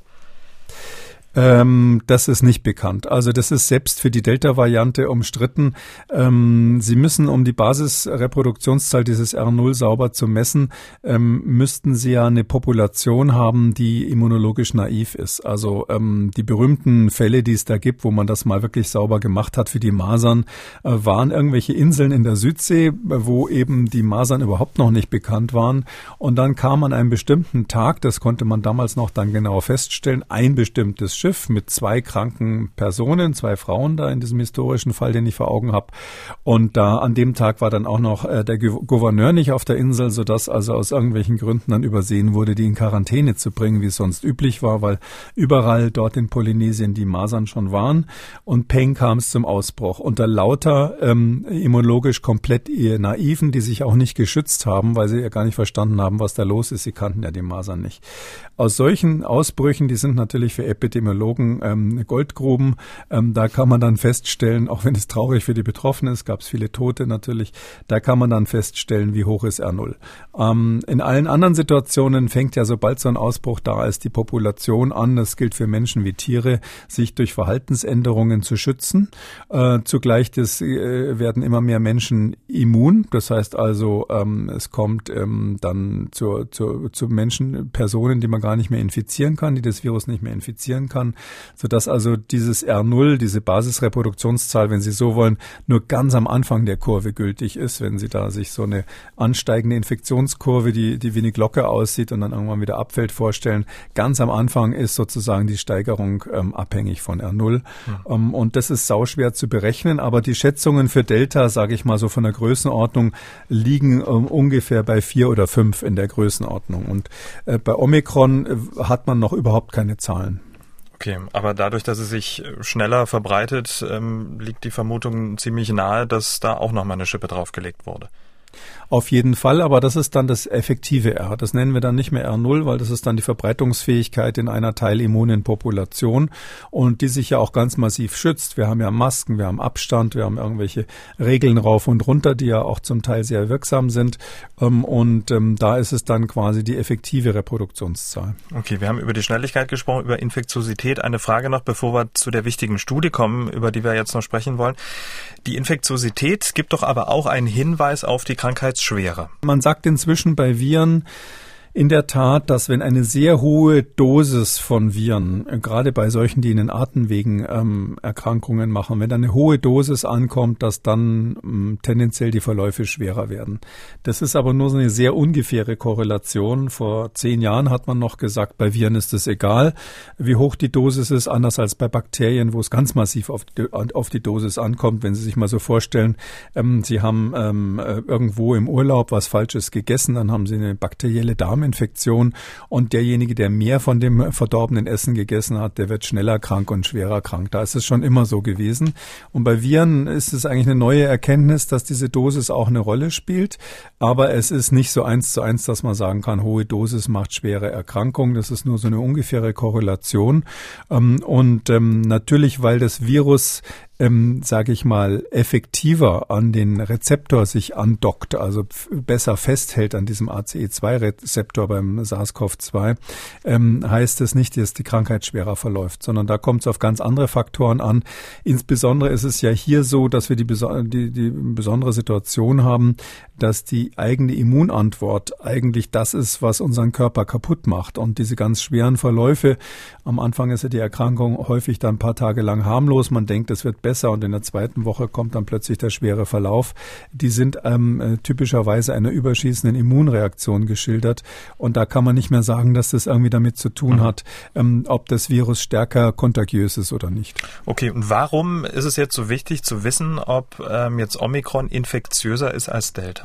[SPEAKER 3] Ähm, das ist nicht bekannt. Also das ist selbst für die Delta-Variante umstritten. Ähm, Sie müssen, um die Basisreproduktionszahl dieses R0 sauber zu messen, ähm, müssten Sie ja eine Population haben, die immunologisch naiv ist. Also ähm, die berühmten Fälle, die es da gibt, wo man das mal wirklich sauber gemacht hat für die Masern, äh, waren irgendwelche Inseln in der Südsee, wo eben die Masern überhaupt noch nicht bekannt waren. Und dann kam an einem bestimmten Tag, das konnte man damals noch dann genau feststellen, ein bestimmtes Schiff mit zwei kranken Personen, zwei Frauen da in diesem historischen Fall, den ich vor Augen habe. Und da an dem Tag war dann auch noch äh, der Gouverneur nicht auf der Insel, sodass also aus irgendwelchen Gründen dann übersehen wurde, die in Quarantäne zu bringen, wie es sonst üblich war, weil überall dort in Polynesien die Masern schon waren. Und Peng kam es zum Ausbruch. Unter lauter ähm, immunologisch komplett naiven, die sich auch nicht geschützt haben, weil sie ja gar nicht verstanden haben, was da los ist. Sie kannten ja die Masern nicht. Aus solchen Ausbrüchen, die sind natürlich für Epidemiologen ähm, Goldgruben. Ähm, da kann man dann feststellen, auch wenn es traurig für die Betroffenen ist, gab es viele Tote natürlich, da kann man dann feststellen, wie hoch ist R0. Ähm, in allen anderen Situationen fängt ja, sobald so ein Ausbruch da ist, die Population an, das gilt für Menschen wie Tiere, sich durch Verhaltensänderungen zu schützen. Äh, zugleich das, äh, werden immer mehr Menschen immun. Das heißt also, ähm, es kommt ähm, dann zu, zu, zu Menschen, Personen, die man gar nicht mehr infizieren kann, die das Virus nicht mehr infizieren kann, sodass also dieses R0, diese Basisreproduktionszahl, wenn Sie so wollen, nur ganz am Anfang der Kurve gültig ist, wenn Sie da sich so eine ansteigende Infektionskurve, die, die wie eine Glocke aussieht und dann irgendwann wieder abfällt, vorstellen. Ganz am Anfang ist sozusagen die Steigerung ähm, abhängig von R0. Ja. Ähm, und das ist sauschwer zu berechnen, aber die Schätzungen für Delta, sage ich mal so von der Größenordnung, liegen ähm, ungefähr bei vier oder fünf in der Größenordnung. Und äh, bei Omikron äh, hat man noch überhaupt keine Zahlen.
[SPEAKER 2] Okay, aber dadurch, dass es sich schneller verbreitet, ähm, liegt die Vermutung ziemlich nahe, dass da auch noch mal eine Schippe draufgelegt wurde.
[SPEAKER 3] Auf jeden Fall, aber das ist dann das effektive R. Das nennen wir dann nicht mehr R0, weil das ist dann die Verbreitungsfähigkeit in einer teilimmunen Population und die sich ja auch ganz massiv schützt. Wir haben ja Masken, wir haben Abstand, wir haben irgendwelche Regeln rauf und runter, die ja auch zum Teil sehr wirksam sind. Ähm, und ähm, da ist es dann quasi die effektive Reproduktionszahl.
[SPEAKER 2] Okay, wir haben über die Schnelligkeit gesprochen, über Infektiosität. Eine Frage noch, bevor wir zu der wichtigen Studie kommen, über die wir jetzt noch sprechen wollen. Die Infektiosität gibt doch aber auch einen Hinweis auf die Krankheitsschwere.
[SPEAKER 3] Man sagt inzwischen bei Viren, in der Tat, dass wenn eine sehr hohe Dosis von Viren, äh, gerade bei solchen, die in den Atemwegen ähm, Erkrankungen machen, wenn eine hohe Dosis ankommt, dass dann ähm, tendenziell die Verläufe schwerer werden. Das ist aber nur so eine sehr ungefähre Korrelation. Vor zehn Jahren hat man noch gesagt, bei Viren ist es egal, wie hoch die Dosis ist, anders als bei Bakterien, wo es ganz massiv auf die, auf die Dosis ankommt. Wenn Sie sich mal so vorstellen, ähm, Sie haben ähm, äh, irgendwo im Urlaub was Falsches gegessen, dann haben Sie eine bakterielle Darm Darminfektion und derjenige, der mehr von dem verdorbenen Essen gegessen hat, der wird schneller krank und schwerer krank. Da ist es schon immer so gewesen. Und bei Viren ist es eigentlich eine neue Erkenntnis, dass diese Dosis auch eine Rolle spielt. Aber es ist nicht so eins zu eins, dass man sagen kann, hohe Dosis macht schwere Erkrankung. Das ist nur so eine ungefähre Korrelation. Ähm, und ähm, natürlich, weil das Virus ähm, sage ich mal, effektiver an den Rezeptor sich andockt, also besser festhält an diesem ACE2-Rezeptor beim SARS-CoV-2, ähm, heißt es nicht, dass die Krankheit schwerer verläuft, sondern da kommt es auf ganz andere Faktoren an. Insbesondere ist es ja hier so, dass wir die, die, die besondere Situation haben, dass die eigene Immunantwort eigentlich das ist, was unseren Körper kaputt macht. Und diese ganz schweren Verläufe, am Anfang ist ja die Erkrankung häufig dann ein paar Tage lang harmlos. Man denkt, es wird besser und in der zweiten Woche kommt dann plötzlich der schwere Verlauf. Die sind ähm, äh, typischerweise einer überschießenden Immunreaktion geschildert und da kann man nicht mehr sagen, dass das irgendwie damit zu tun mhm. hat, ähm, ob das Virus stärker kontagiös ist oder nicht.
[SPEAKER 2] Okay, und warum ist es jetzt so wichtig zu wissen, ob ähm, jetzt Omikron infektiöser ist als Delta?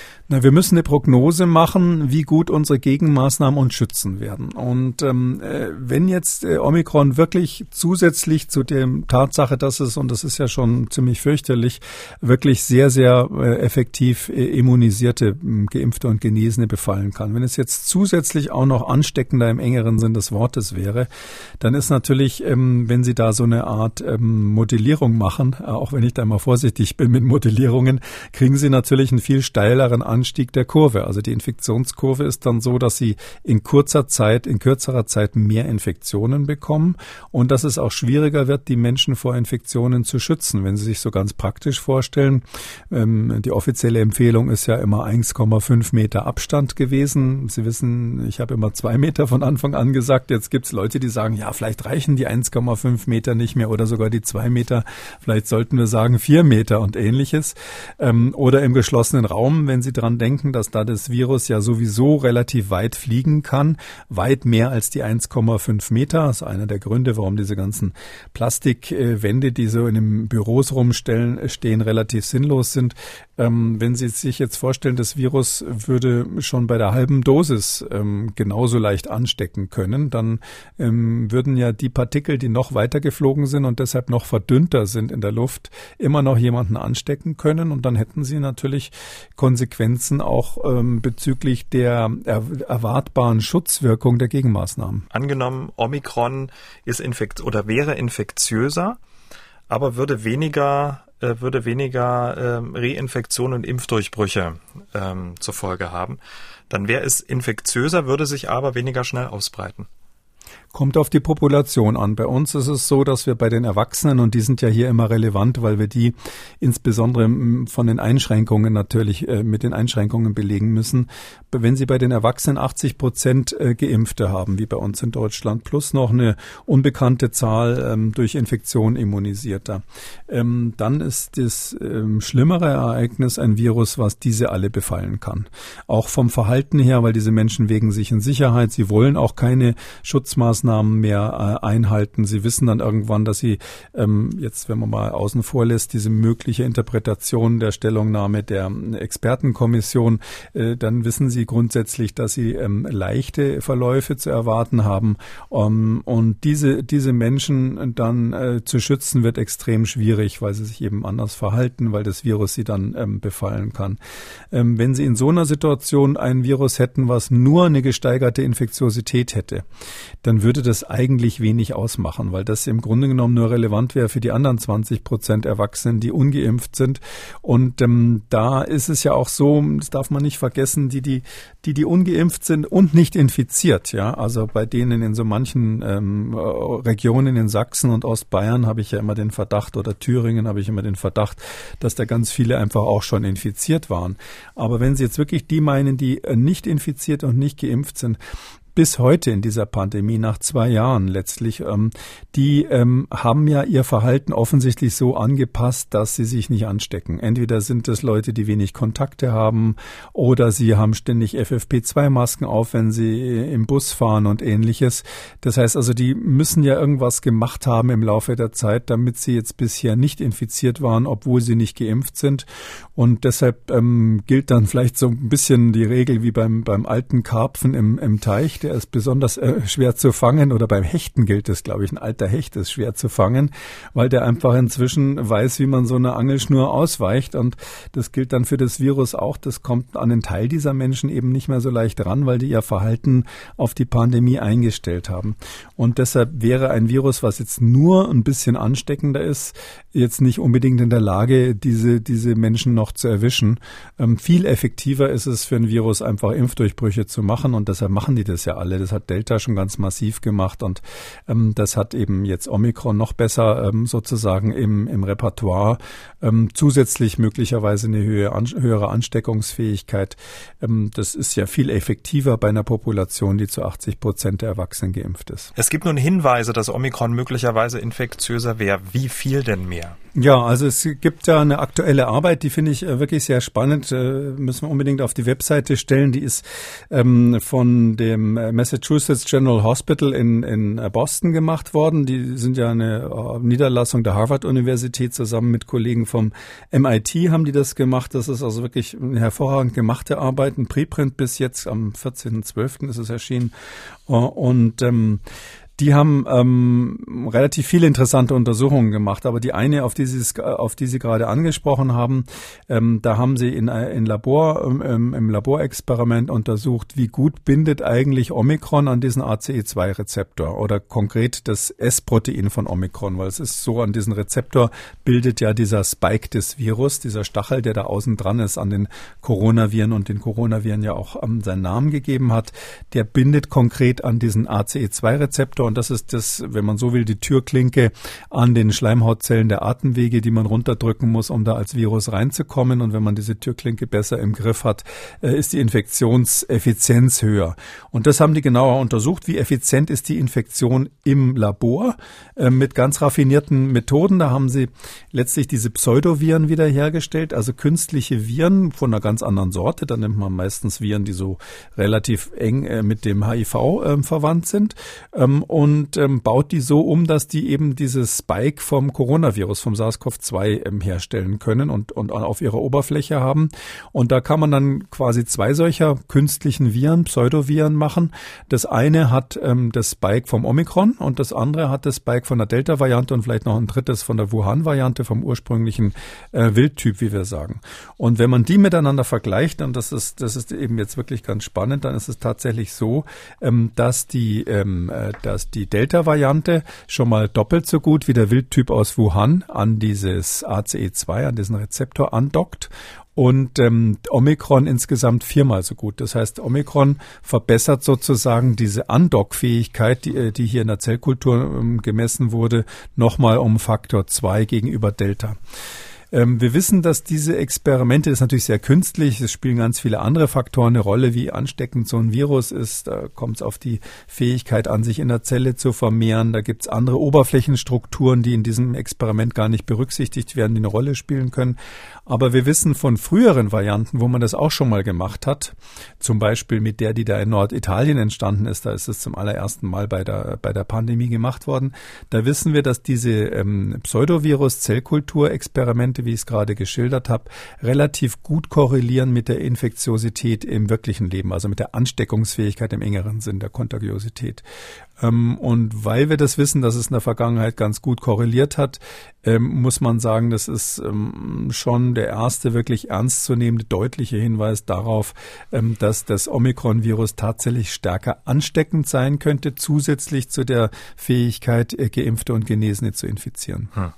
[SPEAKER 3] Na, wir müssen eine Prognose machen, wie gut unsere Gegenmaßnahmen uns schützen werden. Und ähm, äh, wenn jetzt äh, Omikron wirklich zusätzlich zu der Tatsache, dass es, und das ist ja schon ziemlich fürchterlich, wirklich sehr, sehr äh, effektiv äh, immunisierte, geimpfte und Genesene befallen kann. Wenn es jetzt zusätzlich auch noch ansteckender im engeren Sinn des Wortes wäre, dann ist natürlich, ähm, wenn Sie da so eine Art ähm, Modellierung machen, äh, auch wenn ich da mal vorsichtig bin mit Modellierungen, kriegen Sie natürlich einen viel steileren An Anstieg der Kurve. Also die Infektionskurve ist dann so, dass sie in kurzer Zeit, in kürzerer Zeit mehr Infektionen bekommen und dass es auch schwieriger wird, die Menschen vor Infektionen zu schützen. Wenn Sie sich so ganz praktisch vorstellen, ähm, die offizielle Empfehlung ist ja immer 1,5 Meter Abstand gewesen. Sie wissen, ich habe immer zwei Meter von Anfang an gesagt. Jetzt gibt es Leute, die sagen, ja, vielleicht reichen die 1,5 Meter nicht mehr oder sogar die zwei Meter. Vielleicht sollten wir sagen vier Meter und ähnliches. Ähm, oder im geschlossenen Raum, wenn Sie dran dran denken, dass da das Virus ja sowieso relativ weit fliegen kann, weit mehr als die 1,5 Meter. Das ist einer der Gründe, warum diese ganzen Plastikwände, die so in den Büros rumstellen, stehen, relativ sinnlos sind. Ähm, wenn Sie sich jetzt vorstellen, das Virus würde schon bei der halben Dosis ähm, genauso leicht anstecken können, dann ähm, würden ja die Partikel, die noch weiter geflogen sind und deshalb noch verdünnter sind in der Luft, immer noch jemanden anstecken können und dann hätten Sie natürlich Konsequenzen auch ähm, bezüglich der er erwartbaren Schutzwirkung der Gegenmaßnahmen.
[SPEAKER 2] Angenommen, Omikron ist infekt oder wäre infektiöser, aber würde weniger äh, würde weniger ähm, Reinfektionen und Impfdurchbrüche ähm, zur Folge haben. Dann wäre es infektiöser, würde sich aber weniger schnell ausbreiten.
[SPEAKER 3] Kommt auf die Population an. Bei uns ist es so, dass wir bei den Erwachsenen, und die sind ja hier immer relevant, weil wir die insbesondere von den Einschränkungen natürlich äh, mit den Einschränkungen belegen müssen. Wenn Sie bei den Erwachsenen 80 Prozent äh, Geimpfte haben, wie bei uns in Deutschland, plus noch eine unbekannte Zahl ähm, durch Infektion immunisierter, ähm, dann ist das ähm, schlimmere Ereignis ein Virus, was diese alle befallen kann. Auch vom Verhalten her, weil diese Menschen wegen sich in Sicherheit, sie wollen auch keine Schutzmaßnahmen Maßnahmen mehr äh, einhalten. Sie wissen dann irgendwann, dass sie ähm, jetzt, wenn man mal außen vor lässt, diese mögliche Interpretation der Stellungnahme der ähm, Expertenkommission, äh, dann wissen sie grundsätzlich, dass sie ähm, leichte Verläufe zu erwarten haben. Um, und diese, diese Menschen dann äh, zu schützen, wird extrem schwierig, weil sie sich eben anders verhalten, weil das Virus sie dann ähm, befallen kann. Ähm, wenn sie in so einer Situation ein Virus hätten, was nur eine gesteigerte Infektiosität hätte, dann würde würde das eigentlich wenig ausmachen, weil das im Grunde genommen nur relevant wäre für die anderen 20 Prozent Erwachsenen, die ungeimpft sind. Und ähm, da ist es ja auch so, das darf man nicht vergessen, die, die, die, die ungeimpft sind und nicht infiziert, ja, also bei denen in so manchen ähm, Regionen in Sachsen und Ostbayern habe ich ja immer den Verdacht oder Thüringen habe ich immer den Verdacht, dass da ganz viele einfach auch schon infiziert waren. Aber wenn Sie jetzt wirklich die meinen, die äh, nicht infiziert und nicht geimpft sind, bis heute in dieser Pandemie, nach zwei Jahren letztlich, ähm, die ähm, haben ja ihr Verhalten offensichtlich so angepasst, dass sie sich nicht anstecken. Entweder sind es Leute, die wenig Kontakte haben, oder sie haben ständig FFP2-Masken auf, wenn sie im Bus fahren und ähnliches. Das heißt also, die müssen ja irgendwas gemacht haben im Laufe der Zeit, damit sie jetzt bisher nicht infiziert waren, obwohl sie nicht geimpft sind. Und deshalb ähm, gilt dann vielleicht so ein bisschen die Regel wie beim, beim alten Karpfen im, im Teich der ist besonders äh, schwer zu fangen oder beim Hechten gilt es, glaube ich, ein alter Hecht ist schwer zu fangen, weil der einfach inzwischen weiß, wie man so eine Angelschnur ausweicht und das gilt dann für das Virus auch. Das kommt an den Teil dieser Menschen eben nicht mehr so leicht ran, weil die ihr Verhalten auf die Pandemie eingestellt haben. Und deshalb wäre ein Virus, was jetzt nur ein bisschen ansteckender ist, jetzt nicht unbedingt in der Lage, diese, diese Menschen noch zu erwischen. Ähm, viel effektiver ist es für ein Virus einfach Impfdurchbrüche zu machen und deshalb machen die das ja alle. Das hat Delta schon ganz massiv gemacht und ähm, das hat eben jetzt Omikron noch besser ähm, sozusagen im, im Repertoire. Ähm, zusätzlich möglicherweise eine höhere, an, höhere Ansteckungsfähigkeit. Ähm, das ist ja viel effektiver bei einer Population, die zu 80 Prozent der Erwachsenen geimpft ist.
[SPEAKER 2] Es gibt nun Hinweise, dass Omikron möglicherweise infektiöser wäre. Wie viel denn mehr?
[SPEAKER 3] Ja, also es gibt ja eine aktuelle Arbeit, die finde ich äh, wirklich sehr spannend. Äh, müssen wir unbedingt auf die Webseite stellen. Die ist ähm, von dem Massachusetts General Hospital in, in Boston gemacht worden. Die sind ja eine Niederlassung der Harvard-Universität zusammen mit Kollegen vom MIT haben die das gemacht. Das ist also wirklich eine hervorragend gemachte Arbeit. Ein Preprint bis jetzt am 14.12. ist es erschienen. Und ähm, die haben ähm, relativ viele interessante Untersuchungen gemacht, aber die eine, auf die Sie, auf die Sie gerade angesprochen haben, ähm, da haben Sie in, äh, in Labor, ähm, im Laborexperiment untersucht, wie gut bindet eigentlich Omikron an diesen ACE2-Rezeptor oder konkret das S-Protein von Omikron, weil es ist so, an diesen Rezeptor bildet ja dieser Spike des Virus, dieser Stachel, der da außen dran ist an den Coronaviren und den Coronaviren ja auch ähm, seinen Namen gegeben hat, der bindet konkret an diesen ACE2-Rezeptor Und das ist das, wenn man so will, die Türklinke an den Schleimhautzellen der Atemwege, die man runterdrücken muss, um da als Virus reinzukommen. Und wenn man diese Türklinke besser im Griff hat, äh, ist die Infektionseffizienz höher. Und das haben die genauer untersucht. Wie effizient ist die Infektion im Labor äh, mit ganz raffinierten Methoden? Da haben sie letztlich diese Pseudoviren wiederhergestellt, also künstliche Viren von einer ganz anderen Sorte. Da nimmt man meistens Viren, die so relativ eng äh, mit dem HIV äh, verwandt sind ähm, und ähm, baut die so um, dass die eben dieses Spike vom Coronavirus, vom SARS-CoV-2 ähm, herstellen können und, und auf ihrer Oberfläche haben. Und da kann man dann quasi zwei solcher künstlichen Viren, Pseudoviren machen. Das eine hat ähm, das Spike vom Omikron und das andere hat das Spike von der Delta-Variante und vielleicht noch ein drittes von der Wuhan-Variante vom ursprünglichen äh, Wildtyp, wie wir sagen. Und wenn man die miteinander vergleicht, und das ist, das ist eben jetzt wirklich ganz spannend, dann ist es tatsächlich so, ähm, dass die, ähm, äh, dass die Delta-Variante schon mal doppelt so gut wie der Wildtyp aus Wuhan an dieses ACE2, an diesen Rezeptor andockt und ähm, Omikron insgesamt viermal so gut. Das heißt, Omikron verbessert sozusagen diese Andockfähigkeit, die, äh, die hier in der Zellkultur ähm, gemessen wurde, nochmal um Faktor zwei gegenüber Delta. Ähm, wir wissen, dass diese Experimente, das ist natürlich sehr künstlich, es spielen ganz viele andere Faktoren eine Rolle, wie ansteckend so ein Virus ist. Da kommt es auf die Fähigkeit an, sich in der Zelle zu vermehren. Da gibt es andere Oberflächenstrukturen, die in diesem Experiment gar nicht berücksichtigt werden, die eine Rolle spielen können. Aber wir wissen von früheren Varianten, wo man das auch schon mal gemacht hat, zum Beispiel mit der, die da in Norditalien entstanden ist, da ist es zum allerersten Mal bei der, bei der Pandemie gemacht worden, da wissen wir, dass diese ähm, Pseudovirus-Zellkulturexperimente, wie ich es gerade geschildert habe, relativ gut korrelieren mit der Infektiosität im wirklichen Leben, also mit der Ansteckungsfähigkeit im engeren Sinn der Kontagiosität. Ähm, und weil wir das wissen, dass es in der Vergangenheit ganz gut korreliert hat, ähm, muss man sagen, das ist ähm, schon der erste wirklich ernstzunehmende deutliche Hinweis darauf, dass das Omikron-Virus tatsächlich stärker ansteckend sein könnte, zusätzlich zu der Fähigkeit, äh, Geimpfte und Genesene zu infizieren. Hm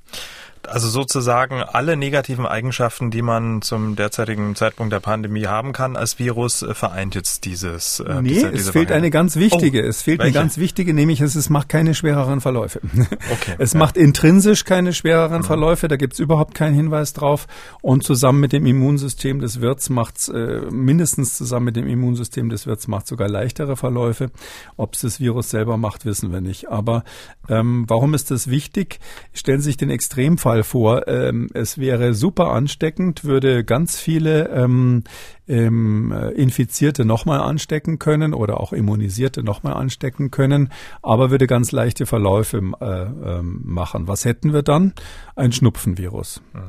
[SPEAKER 2] also sozusagen alle negativen Eigenschaften, die man zum derzeitigen Zeitpunkt der Pandemie haben kann als Virus, äh, vereint jetzt dieses.
[SPEAKER 3] Äh, nee, diese, diese es fehlt Variante. eine ganz wichtige. Oh, es fehlt welche? eine ganz wichtige, nämlich es, es macht keine schwereren Verläufe. Okay, es ja. macht intrinsisch keine schwereren mhm. Verläufe, da gibt es überhaupt keinen Hinweis drauf. Und zusammen mit dem Immunsystem des Wirts macht äh, mindestens zusammen mit dem Immunsystem des Wirts macht sogar leichtere Verläufe. Ob es das Virus selber macht, wissen wir nicht. Aber ähm, warum ist das wichtig? Stellen Sie sich den Extremfall Fall vor. Ähm, es wäre super ansteckend, würde ganz viele ähm, ähm, Infizierte nochmal anstecken können oder auch Immunisierte nochmal anstecken können, aber würde ganz leichte Verläufe äh, äh, machen. Was hätten wir dann? Ein Schnupfenvirus. Mhm.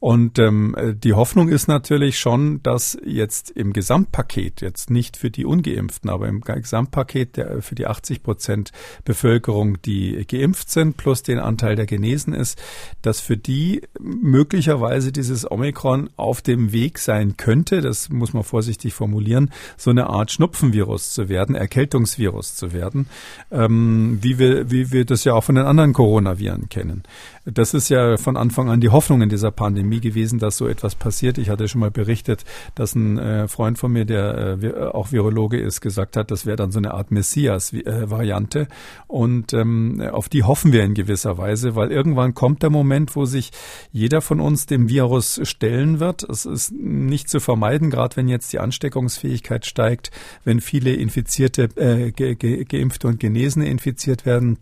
[SPEAKER 3] Und ähm, die Hoffnung ist natürlich schon, dass jetzt im Gesamtpaket, jetzt nicht für die Ungeimpften, aber im Gesamtpaket der, für die 80 Prozent Bevölkerung, die geimpft sind, plus den Anteil der Genesen ist, dass für die möglicherweise dieses Omikron auf dem Weg sein könnte. Das muss man vorsichtig formulieren, so eine Art Schnupfenvirus zu werden, Erkältungsvirus zu werden, ähm, wie, wir, wie wir das ja auch von den anderen Coronaviren kennen. Das ist ja von Anfang an die Hoffnung in dieser Pandemie gewesen, dass so etwas passiert. Ich hatte schon mal berichtet, dass ein äh, Freund von mir, der äh, auch Virologe ist, gesagt hat, das wäre dann so eine Art Messias-Variante. Und ähm, auf die hoffen wir in gewisser Weise, weil irgendwann kommt der Moment, wo sich jeder von uns dem Virus stellen wird. Es ist nicht zu vermeiden, gerade wenn jetzt die Ansteckungsfähigkeit steigt, wenn viele Infizierte, äh, ge ge Geimpfte und Genesene infiziert werden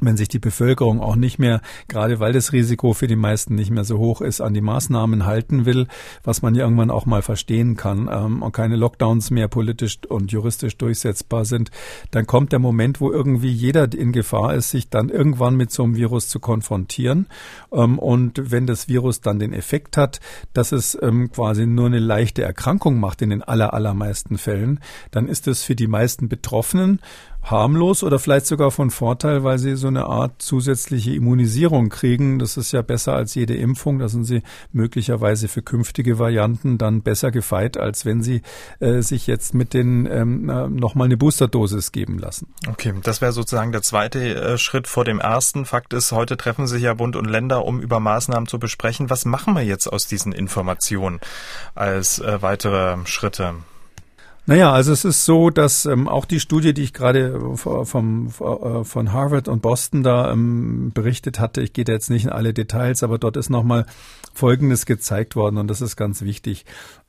[SPEAKER 3] wenn sich die Bevölkerung auch nicht mehr, gerade weil das Risiko für die meisten nicht mehr so hoch ist, an die Maßnahmen halten will, was man ja irgendwann auch mal verstehen kann, ähm, und keine Lockdowns mehr politisch und juristisch durchsetzbar sind, dann kommt der Moment, wo irgendwie jeder in Gefahr ist, sich dann irgendwann mit so einem Virus zu konfrontieren. Ähm, und wenn das Virus dann den Effekt hat, dass es ähm, quasi nur eine leichte Erkrankung macht in den aller, allermeisten Fällen, dann ist es für die meisten Betroffenen harmlos oder vielleicht sogar von Vorteil, weil sie so eine Art zusätzliche Immunisierung kriegen. Das ist ja besser als jede Impfung. Da sind sie möglicherweise für künftige Varianten dann besser gefeit, als wenn sie äh, sich jetzt mit den ähm, äh, nochmal eine Boosterdosis geben lassen.
[SPEAKER 2] Okay, das wäre sozusagen der zweite äh, Schritt vor dem ersten. Fakt ist, heute treffen sich ja Bund und Länder, um über Maßnahmen zu besprechen. Was machen wir jetzt aus diesen Informationen als äh, weitere Schritte?
[SPEAKER 3] Naja, also es ist so, dass ähm, auch die Studie, die ich gerade vom, äh, von Harvard und Boston da ähm, berichtet hatte, ich gehe da jetzt nicht in alle Details, aber dort ist nochmal Folgendes gezeigt worden und das ist ganz wichtig.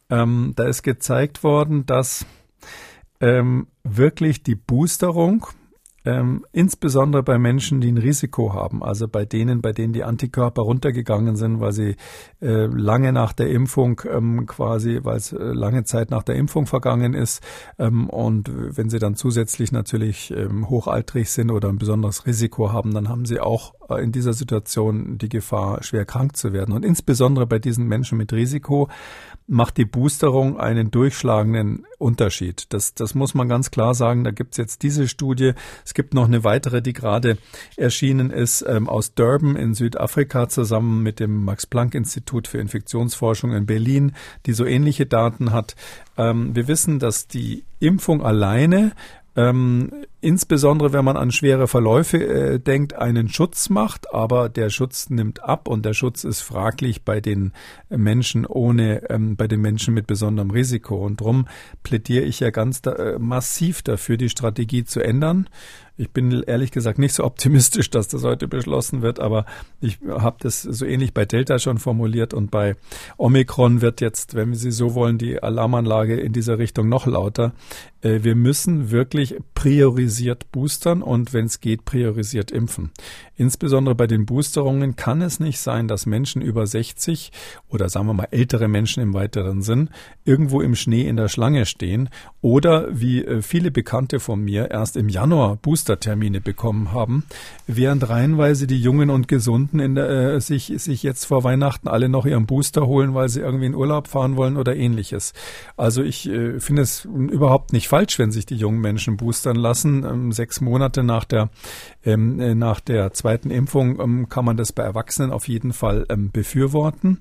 [SPEAKER 3] Ähm, da ist gezeigt worden, dass ähm, wirklich die Boosterung ähm, insbesondere bei Menschen, die ein Risiko haben, also bei denen, bei denen die Antikörper runtergegangen sind, weil sie äh, lange nach der Impfung ähm, quasi, weil es äh, lange Zeit nach der Impfung vergangen ist ähm, und wenn sie dann zusätzlich natürlich ähm, hochaltrig sind oder ein besonderes Risiko haben, dann haben sie auch äh, in dieser Situation die Gefahr, schwer krank zu werden. Und insbesondere bei diesen Menschen mit Risiko macht die Boosterung einen durchschlagenden Unterschied. Das, das muss man ganz klar sagen. Da gibt's jetzt diese Studie. Es gibt noch eine weitere, die gerade erschienen ist, ähm, aus Durban in Südafrika zusammen mit dem Max-Planck-Institut für Infektionsforschung in Berlin, die so ähnliche Daten hat. Ähm, wir wissen, dass die Impfung alleine ähm, insbesondere wenn man an schwere Verläufe äh, denkt, einen Schutz macht, aber der Schutz nimmt ab und der Schutz ist fraglich bei den Menschen ohne, ähm, bei den Menschen mit besonderem Risiko. Und darum plädiere ich ja ganz da, äh, massiv dafür, die Strategie zu ändern. Ich bin ehrlich gesagt nicht so optimistisch, dass das heute beschlossen wird, aber ich habe das so ähnlich bei Delta schon formuliert und bei Omikron wird jetzt, wenn Sie so wollen, die Alarmanlage in dieser Richtung noch lauter. Äh, wir müssen wirklich priorisiert boostern und wenn es geht, priorisiert impfen. Insbesondere bei den Boosterungen kann es nicht sein, dass Menschen über 60 oder sagen wir mal ältere Menschen im weiteren Sinn irgendwo im Schnee in der Schlange stehen oder wie äh, viele Bekannte von mir erst im Januar Booster Boostertermine bekommen haben, während reihenweise die Jungen und Gesunden in der, äh, sich, sich jetzt vor Weihnachten alle noch ihren Booster holen, weil sie irgendwie in Urlaub fahren wollen oder ähnliches. Also ich äh, finde es überhaupt nicht falsch, wenn sich die jungen Menschen boostern lassen. Ähm, sechs Monate nach der, ähm, äh, nach der zweiten Impfung ähm, kann man das bei Erwachsenen auf jeden Fall befürworten.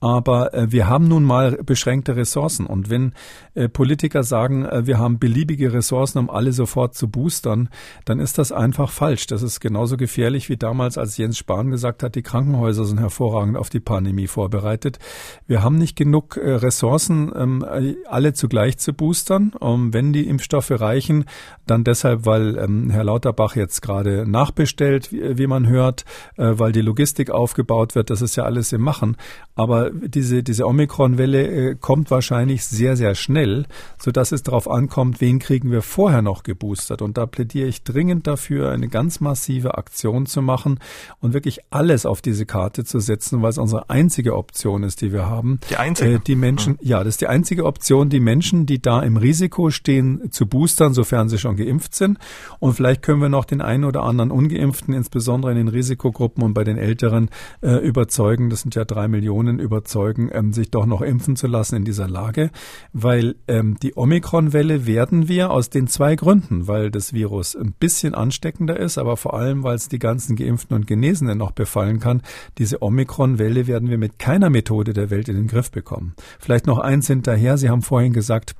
[SPEAKER 3] Aber äh, wir haben nun mal beschränkte Ressourcen. Und wenn äh, Politiker sagen, äh, wir haben beliebige Ressourcen, um alle sofort zu boostern, dann ist das einfach falsch. Das ist genauso gefährlich wie damals, als Jens Spahn gesagt hat, die Krankenhäuser sind hervorragend auf die Pandemie vorbereitet. Wir haben nicht genug äh, Ressourcen, ähm, alle zugleich zu boostern. Um, wenn die Impfstoffe reichen, dann deshalb, weil ähm, Herr Lauterbach jetzt gerade nachbestellt, wie, wie man hört, äh, weil die Logistik aufgebaut wird. Das ist ja alles im Machen. Aber diese, diese Omikron-Welle äh, kommt wahrscheinlich sehr, sehr schnell, sodass es darauf ankommt, wen kriegen wir vorher noch geboostert. Und da plädiere ich dringend dafür, eine ganz massive Aktion zu machen und wirklich alles auf diese Karte zu setzen, weil es unsere einzige Option ist, die wir haben.
[SPEAKER 2] Die einzige? Äh,
[SPEAKER 3] die Menschen, mhm. ja, das ist die einzige Option, die Menschen, die da im Risiko stehen, zu boostern, sofern sie schon geimpft sind. Und vielleicht können wir noch den einen oder anderen Ungeimpften, insbesondere in den Risikogruppen und bei den Älteren, äh, überzeugen. Das sind ja drei Millionen über überzeugen, ähm, sich doch noch impfen zu lassen in dieser Lage, weil ähm, die Omikron-Welle werden wir aus den zwei Gründen, weil das Virus ein bisschen ansteckender ist, aber vor allem, weil es die ganzen Geimpften und Genesenen noch befallen kann. Diese Omikron-Welle werden wir mit keiner Methode der Welt in den Griff bekommen. Vielleicht noch eins hinterher. Sie haben vorhin gesagt,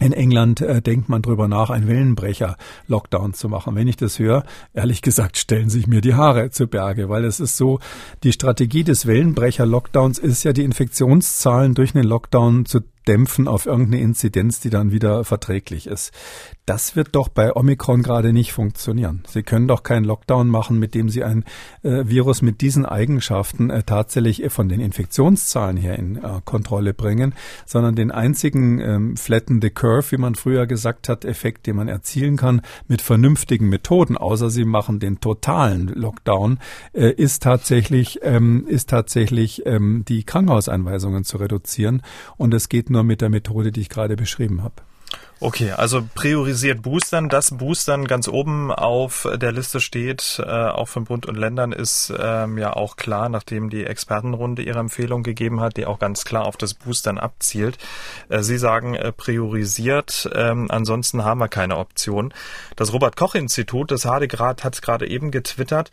[SPEAKER 3] in England äh, denkt man drüber nach, einen Wellenbrecher-Lockdown zu machen. Wenn ich das höre, ehrlich gesagt, stellen sich mir die Haare zu Berge, weil es ist so, die Strategie des Wellenbrecher-Lockdowns ist ja, die Infektionszahlen durch einen Lockdown zu dämpfen auf irgendeine Inzidenz, die dann wieder verträglich ist. Das wird doch bei Omikron gerade nicht funktionieren. Sie können doch keinen Lockdown machen, mit dem Sie ein äh, Virus mit diesen Eigenschaften äh, tatsächlich von den Infektionszahlen her in äh, Kontrolle bringen, sondern den einzigen ähm, flatten the curve, wie man früher gesagt hat, Effekt, den man erzielen kann mit vernünftigen Methoden, außer Sie machen den totalen Lockdown, äh, ist tatsächlich ähm, ist tatsächlich ähm, die Krankenhauseinweisungen zu reduzieren und es geht nur mit der Methode, die ich gerade beschrieben habe.
[SPEAKER 2] Okay, also priorisiert Boostern. Das Boostern ganz oben auf der Liste steht, äh, auch von Bund und Ländern, ist ähm, ja auch klar, nachdem die Expertenrunde ihre Empfehlung gegeben hat, die auch ganz klar auf das Boostern abzielt. Äh, Sie sagen äh, priorisiert, ähm, ansonsten haben wir keine Option. Das Robert-Koch-Institut, das Hadegrad, hat gerade eben getwittert,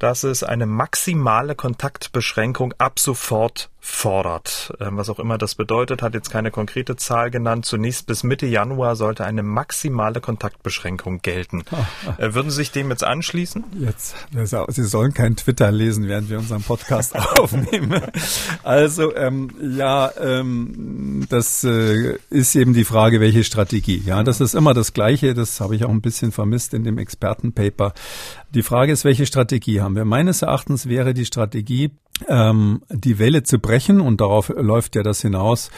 [SPEAKER 2] dass es eine maximale Kontaktbeschränkung ab sofort fordert. Ähm, was auch immer das bedeutet, hat jetzt keine konkrete Zahl genannt. Zunächst bis Mitte Januar sollte eine maximale Kontaktbeschränkung gelten. Äh, würden Sie sich dem jetzt anschließen?
[SPEAKER 3] Jetzt, Sie sollen kein Twitter lesen, während wir unseren Podcast aufnehmen. Also ähm, ja, ähm, das äh, ist eben die Frage, welche Strategie. Ja, das ist immer das Gleiche. Das habe ich auch ein bisschen vermisst in dem Expertenpaper. Die Frage ist, welche Strategie haben wir? Meines Erachtens wäre die Strategie, ähm, die Welle zu brechen und darauf läuft ja das hinaus,